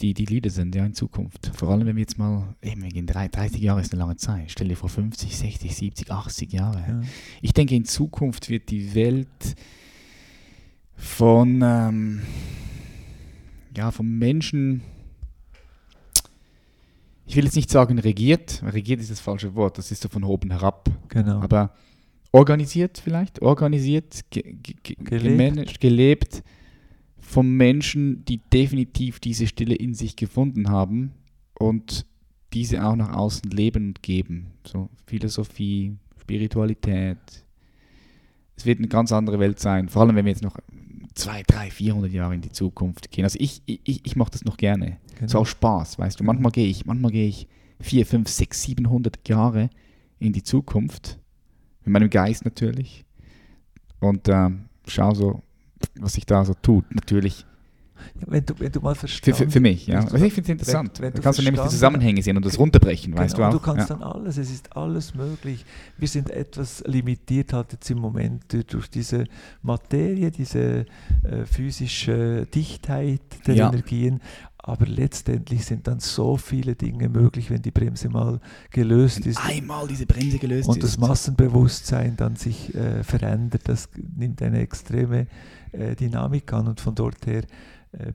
die die Leader sind, ja, in Zukunft. Vor allem, wenn wir jetzt mal, eben, drei- 30 Jahre ist eine lange Zeit. Stell dir vor 50, 60, 70, 80 Jahre. Ja. Ich denke, in Zukunft wird die Welt von, ähm, ja, von Menschen, ich will jetzt nicht sagen regiert, regiert ist das falsche Wort, das ist so von oben herab, Genau. aber organisiert vielleicht, organisiert, ge ge Gelebt. gemanagt, gelebt von Menschen, die definitiv diese Stille in sich gefunden haben und diese auch nach außen leben und geben. So Philosophie, Spiritualität. Es wird eine ganz andere Welt sein, vor allem wenn wir jetzt noch zwei, drei, 400 Jahre in die Zukunft gehen. Also ich, ich, ich mache das noch gerne. genau. So aus Spaß, weißt du. Manchmal gehe ich, manchmal gehe ich 4, 5, 6, 700 Jahre in die Zukunft. Mit meinem Geist natürlich. Und ähm, schau so, was sich da so tut. Natürlich. Ja, wenn, du, wenn du mal Für, verstanden für, für mich, ja. Wenn du- Also ich finde es interessant. wenn- wenn da du kannst du nämlich die Zusammenhänge sehen und das runterbrechen, weißt genau, du auch. du kannst ja. dann alles, es ist alles möglich. Wir sind etwas limitiert halt jetzt im Moment durch- diese Materie, diese äh, physische Dichtheit der Ja. Energien. Aber letztendlich sind dann so viele Dinge möglich, wenn die Bremse mal gelöst ist. Einmal diese Bremse gelöst und das ist. Massenbewusstsein dann sich äh, verändert, das nimmt eine extreme äh, Dynamik an und von dort her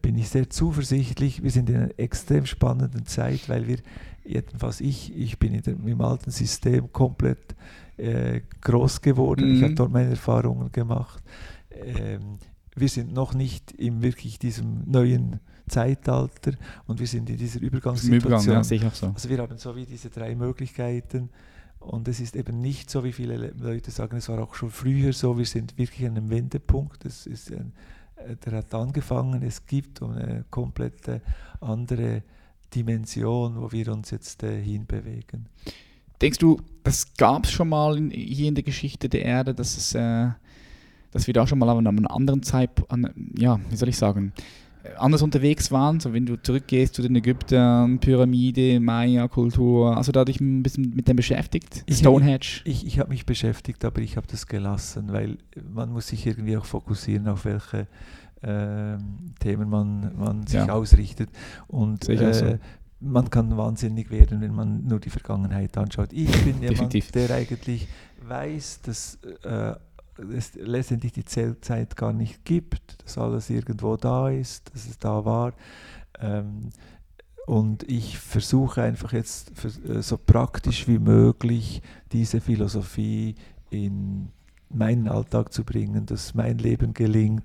bin ich sehr zuversichtlich. Wir sind in einer extrem spannenden Zeit, weil wir, jedenfalls ich, ich bin in dem, im alten System komplett äh, groß geworden, ich Mhm. habe dort meine Erfahrungen gemacht. Ähm, wir sind noch nicht in wirklich diesem neuen Zeitalter und wir sind in dieser Im Übergang, Übergangssituation. ja, sehe ich auch so. Also wir haben so wie diese drei Möglichkeiten Und es ist eben nicht so, wie viele Le- Leute sagen, es war auch schon früher so, wir sind wirklich an einem Wendepunkt. Es ist ein, äh, der hat angefangen, es gibt eine komplette andere Dimension, wo wir uns jetzt äh, hinbewegen. Denkst du, das gab es schon mal in, hier in der Geschichte der Erde, dass, es, äh, dass wir da schon mal an einem anderen Zeit, an, ja, wie soll ich sagen, äh, anders unterwegs waren? So, wenn du zurückgehst zu den Ägyptern, Pyramide, Maya-Kultur, also da dich ein bisschen mit dem beschäftigt? Ich- Stonehenge? Ich, ich habe mich beschäftigt, aber ich habe das gelassen, weil man muss sich irgendwie auch fokussieren, auf welche ähm, Themen man, man sich Ja. ausrichtet. Und ich auch so. äh, man kann wahnsinnig werden, wenn man nur die Vergangenheit anschaut. Ich bin Definitiv. jemand, der eigentlich weiß, dass äh, es letztendlich die Zählzeit gar nicht gibt, dass alles irgendwo da ist, dass es da war. Ähm, und ich versuche einfach jetzt äh, so praktisch wie möglich diese Philosophie in meinen Alltag zu bringen, dass mein Leben gelingt.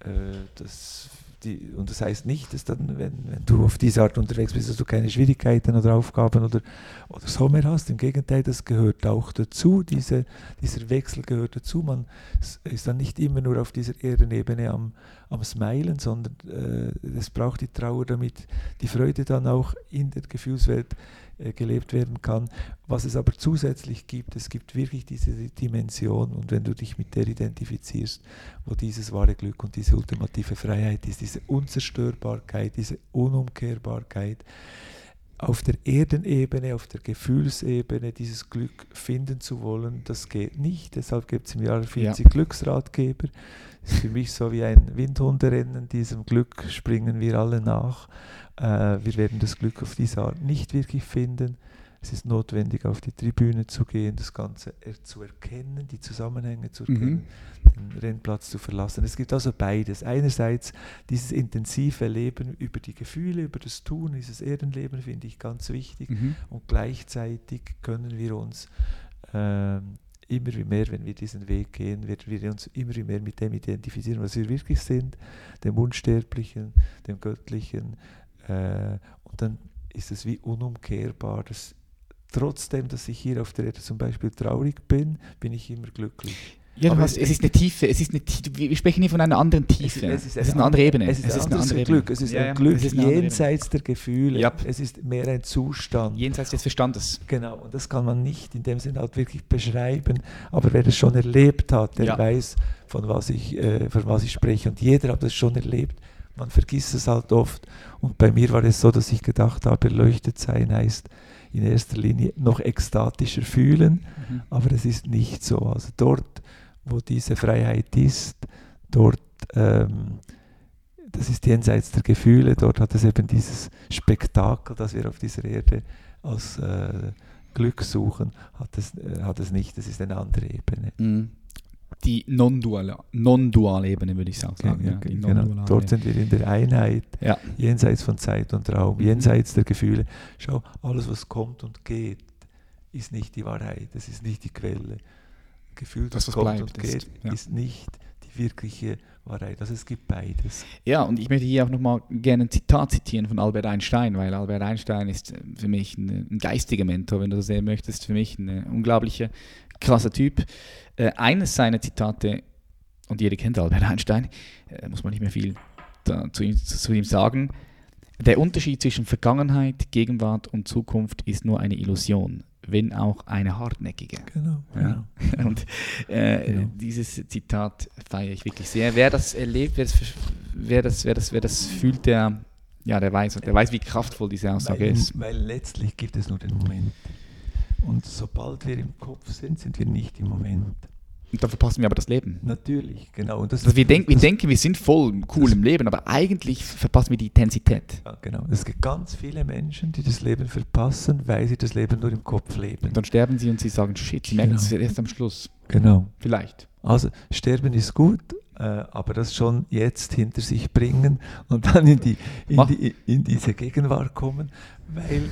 Äh, dass die, und das heißt nicht, dass dann, wenn, wenn du auf diese Art unterwegs bist, dass du keine Schwierigkeiten oder Aufgaben oder, oder so mehr hast. Im Gegenteil, das gehört auch dazu. Diese, dieser Wechsel gehört dazu. Man ist dann nicht immer nur auf dieser Erdenebene am, am Smilen, sondern äh, es braucht die Trauer, damit die Freude dann auch in der Gefühlswelt äh, gelebt werden kann. Was es aber zusätzlich gibt, es gibt wirklich diese Dimension und wenn du dich mit der identifizierst, wo dieses wahre Glück und diese ultimative Freiheit ist, diese Unzerstörbarkeit, diese Unumkehrbarkeit, auf der Erdenebene, auf der Gefühlsebene dieses Glück finden zu wollen, das geht nicht. Deshalb gibt es im Jahr 40 Glücksratgeber. Für mich so wie ein Windhunderennen. Diesem Glück springen wir alle nach. Äh, wir werden das Glück auf diese Art nicht wirklich finden. Es ist notwendig, auf die Tribüne zu gehen, das Ganze er zu erkennen, die Zusammenhänge zu erkennen, den Rennplatz zu verlassen. Es gibt also beides. Einerseits dieses intensive Leben über die Gefühle, über das Tun, dieses Erdenleben finde ich ganz wichtig. Mhm. Und gleichzeitig können wir uns ähm, immer mehr, wenn wir diesen Weg gehen, werden wir uns immer mehr mit dem identifizieren, was wir wirklich sind, dem Unsterblichen, dem Göttlichen. Äh, und dann ist es wie unumkehrbar, dass trotzdem, dass ich hier auf der Erde zum Beispiel traurig bin, bin ich immer glücklich. Ja, du Aber hast, es ist eine Tiefe, es ist eine, wir sprechen hier von einer anderen Tiefe. Es ist, es ist eine andere Ebene. Es ist, ein anderes andere Glück. Es ist Ja, ein Glück es ist jenseits der Gefühle. Ja. Es ist mehr ein Zustand. Jenseits des Verstandes. Genau, und das kann man nicht in dem Sinne halt wirklich beschreiben, aber wer das schon erlebt hat, der Ja. weiß, von was, ich, äh, von was ich spreche. Und jeder hat das schon erlebt, man vergisst es halt oft. Und bei mir war es so, dass ich gedacht habe, erleuchtet sein heißt in erster Linie noch ekstatischer fühlen, Mhm. aber es ist nicht so. Also dort, wo diese Freiheit ist, dort, ähm, das ist jenseits der Gefühle, dort hat es eben dieses Spektakel, das wir auf dieser Erde als äh, Glück suchen, hat es, äh, hat es nicht. Das ist eine andere Ebene. Mhm. Die non-duale Ebene, würde ich sagen. Ja, die genau. Dort sind wir in der Einheit, Ja. jenseits von Zeit und Raum, Mhm. jenseits der Gefühle. Schau, alles, was kommt und geht, ist nicht die Wahrheit, das ist nicht die Quelle. Gefühl, Das, das, kommt bleibt, und ist, geht, ja. ist nicht die wirkliche Wahrheit. Also es gibt beides. Ja, und ich möchte hier auch nochmal gerne ein Zitat zitieren von Albert Einstein, weil Albert Einstein ist äh, für mich ein, ein geistiger Mentor, wenn du das sehen möchtest, für mich ein äh, unglaublicher, krasser Typ. Äh, eines seiner Zitate, und jeder kennt Albert Einstein, äh, muss man nicht mehr viel da, zu, ihm, zu ihm sagen, der Unterschied zwischen Vergangenheit, Gegenwart und Zukunft ist nur eine Illusion, wenn auch eine hartnäckige. Genau. Ja. Und äh, Genau. dieses Zitat feiere ich wirklich sehr. Wer das erlebt, wer das, wer das, wer das, wer das fühlt, der, ja, der weiß, der weiß, wie kraftvoll diese Aussage Weil, ist. weil letztlich gibt es nur den Moment. Und sobald wir im Kopf sind, sind wir nicht im Moment. Und dann verpassen wir aber das Leben. Natürlich, genau. Und das, Also wir, denk, wir denken, wir sind voll cool im Leben, aber eigentlich verpassen wir die Intensität. Ja, genau. Es gibt ganz viele Menschen, die das Leben verpassen, weil sie das Leben nur im Kopf leben. Und dann sterben sie und sie sagen, shit, sie merken Genau. es erst am Schluss. Genau. Vielleicht. Also sterben ist gut, äh, aber das schon jetzt hinter sich bringen und dann in, die, in, die, in diese Gegenwart kommen, weil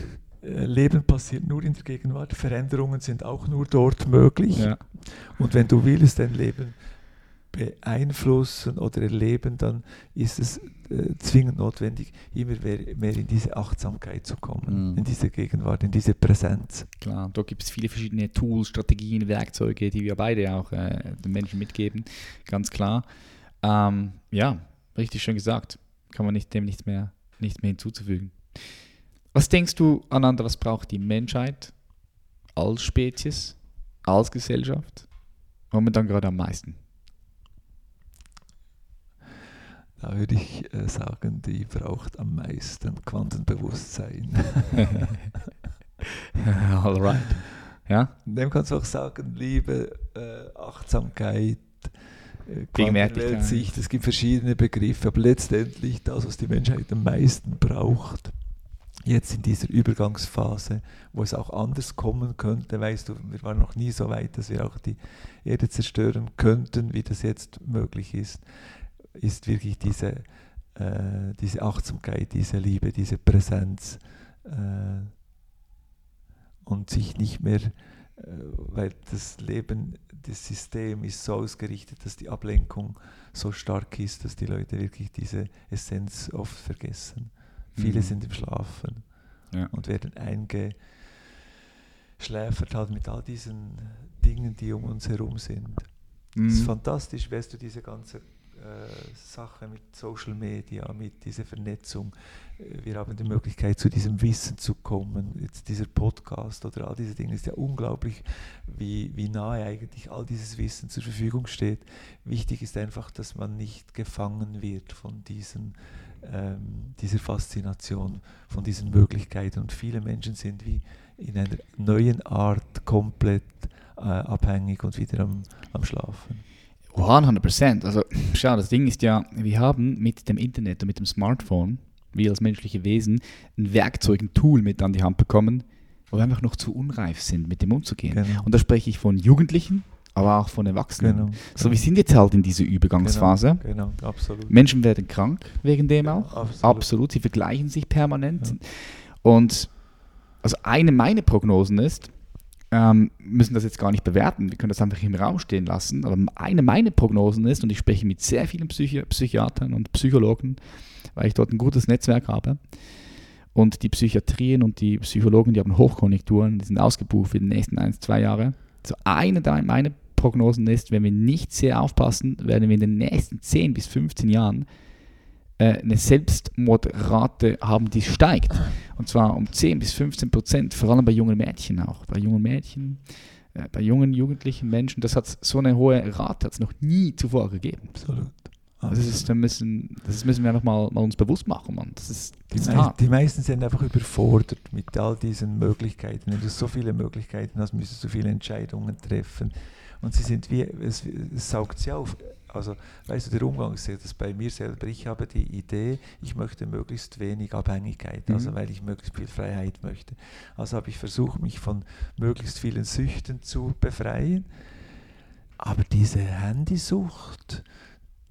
Leben passiert nur in der Gegenwart, Veränderungen sind auch nur dort möglich. Ja. Und wenn du willst, dein Leben beeinflussen oder erleben, dann ist es äh, zwingend notwendig, immer mehr, mehr in diese Achtsamkeit zu kommen, Mhm. in diese Gegenwart, in diese Präsenz. Klar, da gibt es viele verschiedene Tools, Strategien, Werkzeuge, die wir beide auch äh, den Menschen mitgeben, ganz klar. Ähm, ja, richtig schön gesagt. Kann man nicht, dem nichts mehr, nichts mehr hinzuzufügen. Was denkst du, Ananda, was braucht die Menschheit als Spezies, als Gesellschaft momentan gerade am meisten? Da würde ich äh, sagen, die braucht am meisten Quantenbewusstsein. Alright. Ja, Dem kannst du auch sagen, Liebe, äh, Achtsamkeit, äh. Quantenweltsicht. Es gibt verschiedene Begriffe, aber letztendlich das, was die Menschheit am meisten braucht, jetzt in dieser Übergangsphase, wo es auch anders kommen könnte, weißt du, wir waren noch nie so weit, dass wir auch die Erde zerstören könnten, wie das jetzt möglich ist, ist wirklich diese, äh, diese Achtsamkeit, diese Liebe, diese Präsenz äh, und sich nicht mehr, äh, weil das Leben, das System ist so ausgerichtet, dass die Ablenkung so stark ist, dass die Leute wirklich diese Essenz oft vergessen. Viele Mhm. sind im Schlafen Ja. und werden eingeschläfert halt mit all diesen Dingen, die um uns herum sind. Es ist Mhm. fantastisch, weißt du, diese ganze äh, Sache mit Social Media, mit dieser Vernetzung. Äh, Wir haben die Möglichkeit, zu diesem Wissen zu kommen. Jetzt dieser Podcast oder all diese Dinge ist ja unglaublich, wie, wie nahe eigentlich all dieses Wissen zur Verfügung steht. Wichtig ist einfach, dass man nicht gefangen wird von diesen, ähm, dieser Faszination, von diesen Möglichkeiten. Und viele Menschen sind wie in einer neuen Art komplett äh, abhängig und wieder am, am Schlafen. 100%. Also, schau, das Ding ist ja, wir haben mit dem Internet und mit dem Smartphone, wir als menschliche Wesen, ein Werkzeug, ein Tool mit an die Hand bekommen, wo wir einfach noch zu unreif sind, mit dem umzugehen. Genau. Und da spreche ich von Jugendlichen, aber auch von Erwachsenen. Genau. So, wir sind jetzt halt in dieser Übergangsphase. Genau, absolut. Menschen werden krank wegen dem Genau, auch. absolut. Absolut. Sie vergleichen sich permanent. Und also eine meiner Prognosen ist, ähm, müssen das jetzt gar nicht bewerten, wir können das einfach im Raum stehen lassen, aber eine meiner Prognosen ist, und ich spreche mit sehr vielen Psychi Psychiatern und Psychologen, weil ich dort ein gutes Netzwerk habe, und die Psychiatrien und die Psychologen, die haben Hochkonjunkturen, die sind ausgebucht für die nächsten ein, zwei Jahre. So eine meiner Prognosen ist, wenn wir nicht sehr aufpassen, werden wir in den nächsten 10 bis 15 Jahren äh, eine Selbstmordrate haben, die steigt. Und zwar um 10 bis 15 Prozent, vor allem bei jungen Mädchen auch. Bei jungen Mädchen, äh, bei jungen jugendlichen Menschen, das hat so eine hohe Rate, hat es noch nie zuvor gegeben. Absolut. Das, ist, da müssen, das müssen wir einfach mal, mal uns bewusst machen, Mann. Das ist, Die, das ist mei die meisten sind einfach überfordert mit all diesen Möglichkeiten. Wenn du so viele Möglichkeiten hast, müsstest du viele Entscheidungen treffen. Und sie sind wie, es, es saugt sie auf. Also, weißt du, der Umgang ist ja das bei mir selber. Ich habe die Idee, ich möchte möglichst wenig Abhängigkeit, also Mhm. weil ich möglichst viel Freiheit möchte. Also habe ich versucht, mich von möglichst vielen Süchten zu befreien. Aber diese Handysucht,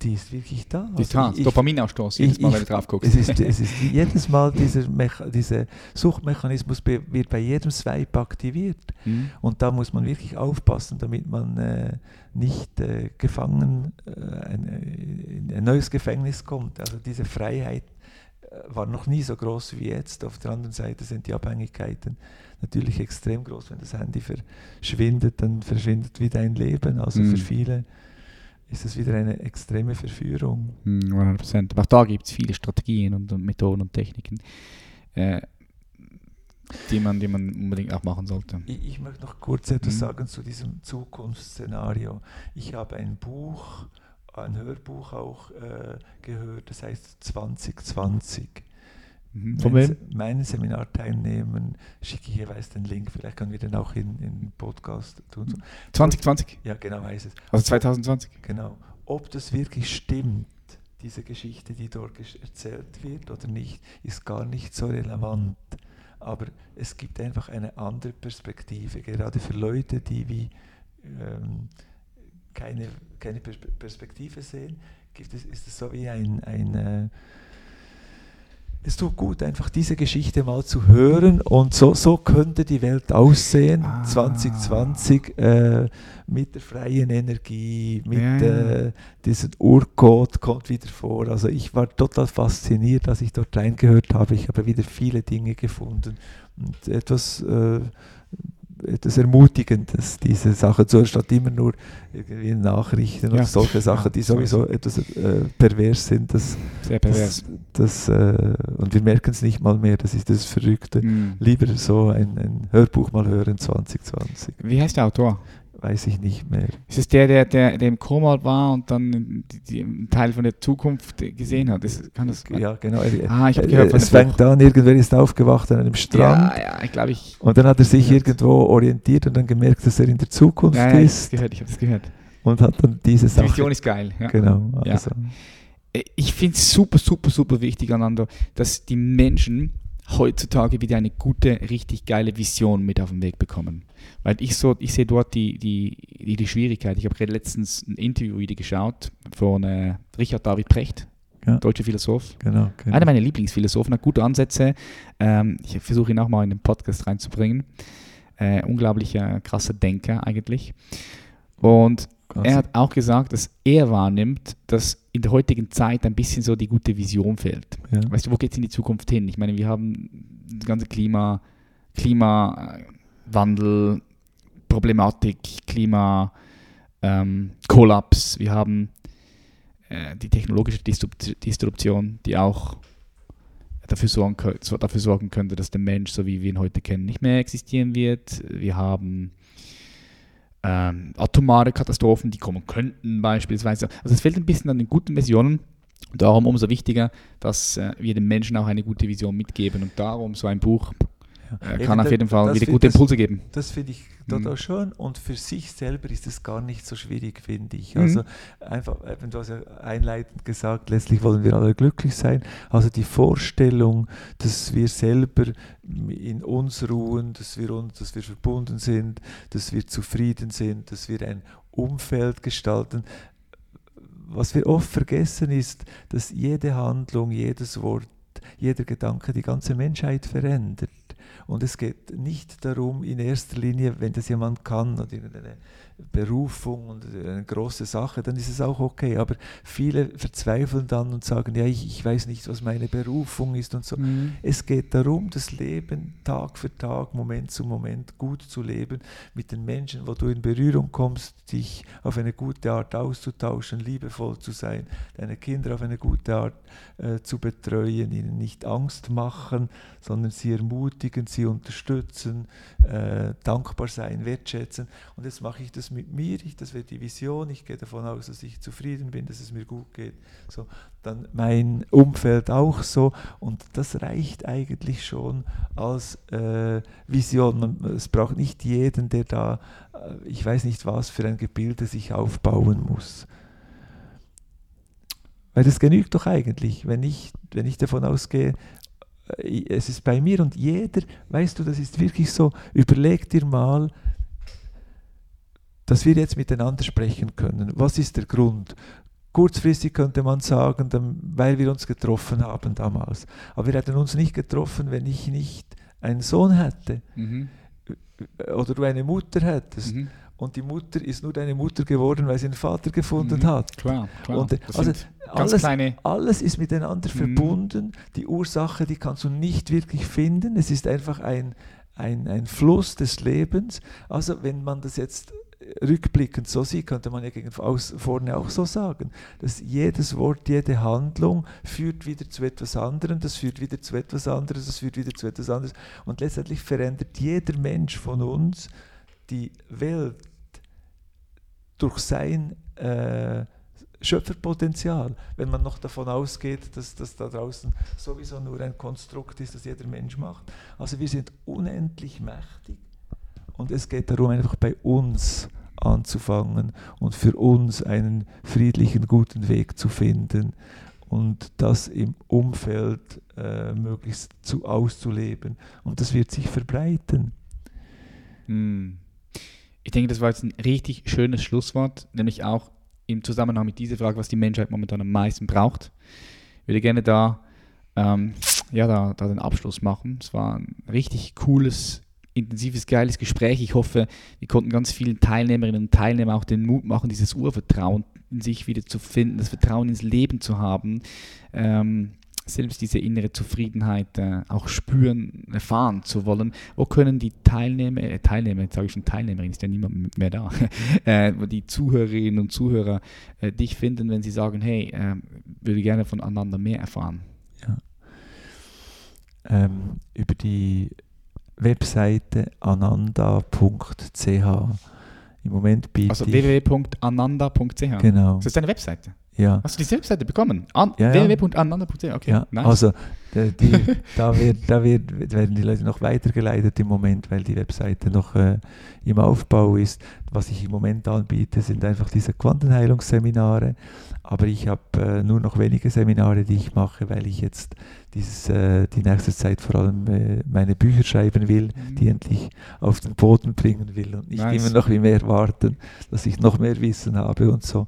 die ist wirklich da. Die Also ich- Dopaminausstoß, jedes Mal, ich- wenn du drauf guckst. es ist, es ist jedes Mal dieser Mecha dieser Suchtmechanismus wird bei jedem Swipe aktiviert. Mhm. Und da muss man wirklich aufpassen, damit man äh, nicht äh, gefangen äh, ein, äh, in ein neues Gefängnis kommt. Also diese Freiheit äh, war noch nie so groß wie jetzt. Auf der anderen Seite sind die Abhängigkeiten natürlich extrem groß. Wenn das Handy verschwindet, dann verschwindet wieder ein Leben. Also Mhm. für viele ist es wieder eine extreme Verführung. Hm, 100 Prozent. Aber auch da gibt es viele Strategien und, und Methoden und Techniken, äh, die, man, die man unbedingt auch machen sollte. Ich, ich möchte noch kurz etwas Mhm. sagen zu diesem Zukunftsszenario. Ich habe ein Buch, ein Hörbuch auch äh, gehört, das heißt 2020. Mhm. Von Meinen wem? Meinen Seminarteilnehmern schicke ich jeweils den Link, vielleicht können wir den auch in, den Podcast tun. So. 2020, Ja, genau heißt es. also 2020. Genau. Ob das wirklich stimmt, diese Geschichte, die dort erzählt wird oder nicht, ist gar nicht so relevant. Aber es gibt einfach eine andere Perspektive, gerade für Leute, die wie ähm, keine, keine Pers- Perspektive sehen, gibt es, ist es so wie ein, ein äh, es tut gut, einfach diese Geschichte mal zu hören und so, so könnte die Welt aussehen, Ah. 2020, äh, mit der freien Energie, mit Ja, ja. Äh, diesem Urcode kommt wieder vor. Also ich war total fasziniert, als ich dort reingehört habe. Ich habe wieder viele Dinge gefunden und etwas, äh, etwas Ermutigendes, diese Sache zu hören, statt immer nur irgendwie Nachrichten Ja. und solche Sachen, die so sowieso etwas äh, pervers sind. Das, Sehr pervers. das, das, äh, und wir merken es nicht mal mehr, das ist das Verrückte. Hm. Lieber so ein, ein Hörbuch mal hören 2020, Wie heißt der Autor? Weiß ich nicht mehr. Ist es der, der, der, der im Koma war und dann die, die, einen Teil von der Zukunft gesehen hat? Ist, kann das Ja, genau. Ah, ich habe äh, gehört es fängt an, irgendwer ist aufgewacht an einem Strand Ja, ja, ich glaube, ich. und dann hat er sich Ja. irgendwo orientiert und dann gemerkt, dass er in der Zukunft Ja, ja, ich habe das ist gehört, ich habe das gehört. und hat dann diese Die Sache. Vision ist geil. Ja. Genau. Ja. Also, Äh, Ich finde es super, super, super wichtig, Anando, dass die Menschen heutzutage wieder eine gute, richtig geile Vision mit auf den Weg bekommen. Weil ich so, ich sehe dort die, die, die, die Schwierigkeit. Ich habe gerade letztens ein Interview wieder geschaut von äh, Richard David Precht, Ja. deutscher Philosoph. genau, genau. Einer meiner Lieblingsphilosophen, hat gute Ansätze. Ähm, ich versuche ihn auch mal in den Podcast reinzubringen. Äh, unglaublicher, krasser Denker eigentlich. Und Ganz- er hat auch gesagt, dass er wahrnimmt, dass in der heutigen Zeit ein bisschen so die gute Vision fehlt. ja. Weißt du, wo geht es in die Zukunft hin? Ich meine, wir haben das ganze Klima, Klimawandel, Problematik, Klima, ähm, Kollaps. Wir haben äh, die technologische Disrupt- Disruption, die auch dafür sorgen, dafür sorgen könnte, dass der Mensch, so wie wir ihn heute kennen, nicht mehr existieren wird. Wir haben ähm, atomare Katastrophen, die kommen könnten beispielsweise. Also es fehlt ein bisschen an den guten Visionen. Darum umso wichtiger, dass äh, wir den Menschen auch eine gute Vision mitgeben. Und darum so ein Buch äh, Eben kann auf jeden Fall das wieder gute das- Impulse geben. Das finde ich Mhm. total schön und für sich selber ist es gar nicht so schwierig, finde ich. Mhm. Also einfach, eben, du hast ja einleitend gesagt, letztlich wollen wir alle glücklich sein. Also die Vorstellung, dass wir selber in uns ruhen, dass wir, uns, dass wir verbunden sind, dass wir zufrieden sind, dass wir ein Umfeld gestalten. Was wir oft vergessen ist, dass jede Handlung, jedes Wort, jeder Gedanke die ganze Menschheit verändert. Und es geht nicht darum, in erster Linie, wenn das jemand kann oder irgendeine Berufung und eine große Sache, dann ist es auch okay. Aber viele verzweifeln dann und sagen, ja, ich, ich weiß nicht, was meine Berufung ist und so. Mhm. Es geht darum, das Leben Tag für Tag, Moment zu Moment gut zu leben, mit den Menschen, wo du in Berührung kommst, dich auf eine gute Art auszutauschen, liebevoll zu sein, deine Kinder auf eine gute Art äh, zu betreuen, ihnen nicht Angst machen, sondern sie ermutigen, sie unterstützen, äh, dankbar sein, wertschätzen. Und jetzt mache ich das mit mir, ich, das wird die Vision, ich gehe davon aus, dass ich zufrieden bin, dass es mir gut geht. So, dann mein Umfeld auch so und das reicht eigentlich schon als äh, Vision. Man, es braucht nicht jeden, der da, äh, ich weiß nicht was für ein Gebilde sich aufbauen muss. Weil das genügt doch eigentlich, wenn ich, wenn ich davon ausgehe, äh, es ist bei mir und jeder, weißt du, das ist wirklich so, überleg dir mal, dass wir jetzt miteinander sprechen können. Was ist der Grund? Kurzfristig könnte man sagen, weil wir uns getroffen haben damals. Aber wir hätten uns nicht getroffen, wenn ich nicht einen Sohn hätte Mhm. oder du eine Mutter hättest. Mhm. Und die Mutter ist nur deine Mutter geworden, weil sie einen Vater gefunden Mhm. hat. Klar, klar. Und, also alles, alles ist miteinander Mhm. verbunden. Die Ursache, die kannst du nicht wirklich finden. Es ist einfach ein, ein, ein Fluss des Lebens. Also wenn man das jetzt rückblickend so sieht, könnte man ja gegen aus, vorne auch so sagen, dass jedes Wort, jede Handlung führt wieder zu etwas anderem, das führt wieder zu etwas anderes, das führt wieder zu etwas anderes. Und letztendlich verändert jeder Mensch von uns die Welt durch sein äh, Schöpferpotenzial, wenn man noch davon ausgeht, dass das da draußen sowieso nur ein Konstrukt ist, das jeder Mensch macht. Also wir sind unendlich mächtig und es geht darum, einfach bei uns anzufangen und für uns einen friedlichen, guten Weg zu finden und das im Umfeld äh, möglichst zu auszuleben. Und das wird sich verbreiten. Hm. Ich denke, das war jetzt ein richtig schönes Schlusswort, nämlich auch im Zusammenhang mit dieser Frage, was die Menschheit momentan am meisten braucht. Ich würde gerne da ähm, ja, da, da den Abschluss machen. Es war ein richtig cooles, intensives, geiles Gespräch. Ich hoffe, wir konnten ganz vielen Teilnehmerinnen und Teilnehmern auch den Mut machen, dieses Urvertrauen in sich wieder zu finden, das Vertrauen ins Leben zu haben. Ähm, selbst diese innere Zufriedenheit äh, auch spüren, erfahren zu wollen. Wo können die Teilnehmer, äh, Teilnehmer, jetzt sage ich schon Teilnehmerin, ist ja niemand mehr da, äh, wo die Zuhörerinnen und Zuhörer äh, dich finden, wenn sie sagen, hey, äh, würde gerne voneinander mehr erfahren? ähm, über die Webseite ananda.ch. Im Moment biete Also www.ananda.ch. Genau, Das ist deine Webseite. ja. Hast du die Webseite bekommen? An Ja, ja. www.ananda.ch, okay. Ja, nice. also der, die, da, wird, da wird, werden die Leute noch weitergeleitet im Moment, weil die Webseite noch äh, im Aufbau ist. Was ich im Moment anbiete, sind einfach diese Quantenheilungsseminare. Aber ich habe äh, nur noch wenige Seminare, die ich mache, weil ich jetzt dieses, äh, die nächste Zeit vor allem äh, meine Bücher schreiben will, die endlich auf den Boden bringen will und nicht Nice. immer noch wie mehr warten, dass ich noch mehr Wissen habe und so.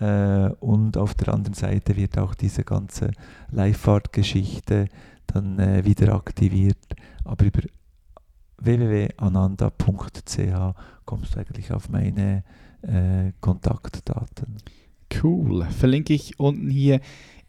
Äh, und auf der anderen Seite wird auch diese ganze Live-Fahrt-Geschichte dann äh, wieder aktiviert. Aber über www.ananda.ch kommst du eigentlich auf meine äh, Kontaktdaten. Cool. Verlinke ich unten hier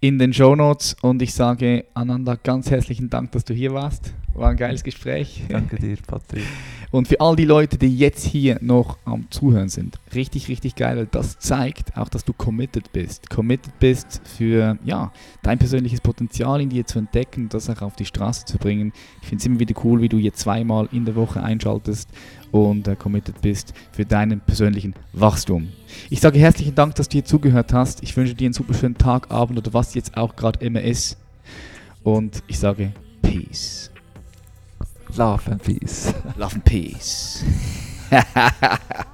in den Show Notes und ich sage Ananda ganz herzlichen Dank, dass du hier warst. War ein geiles Gespräch. Danke dir, Patrick. Und für all die Leute, die jetzt hier noch am Zuhören sind, richtig, richtig geil, weil das zeigt auch, dass du committed bist. Committed bist für ja, dein persönliches Potenzial in dir zu entdecken und das auch auf die Straße zu bringen. Ich finde es immer wieder cool, wie du hier zweimal in der Woche einschaltest und äh, committed bist für deinen persönlichen Wachstum. Ich sage herzlichen Dank, dass du hier zugehört hast. Ich wünsche dir einen super schönen Tag, Abend oder was jetzt auch gerade immer ist. Und ich sage Peace. Love and Peace. Love and Peace.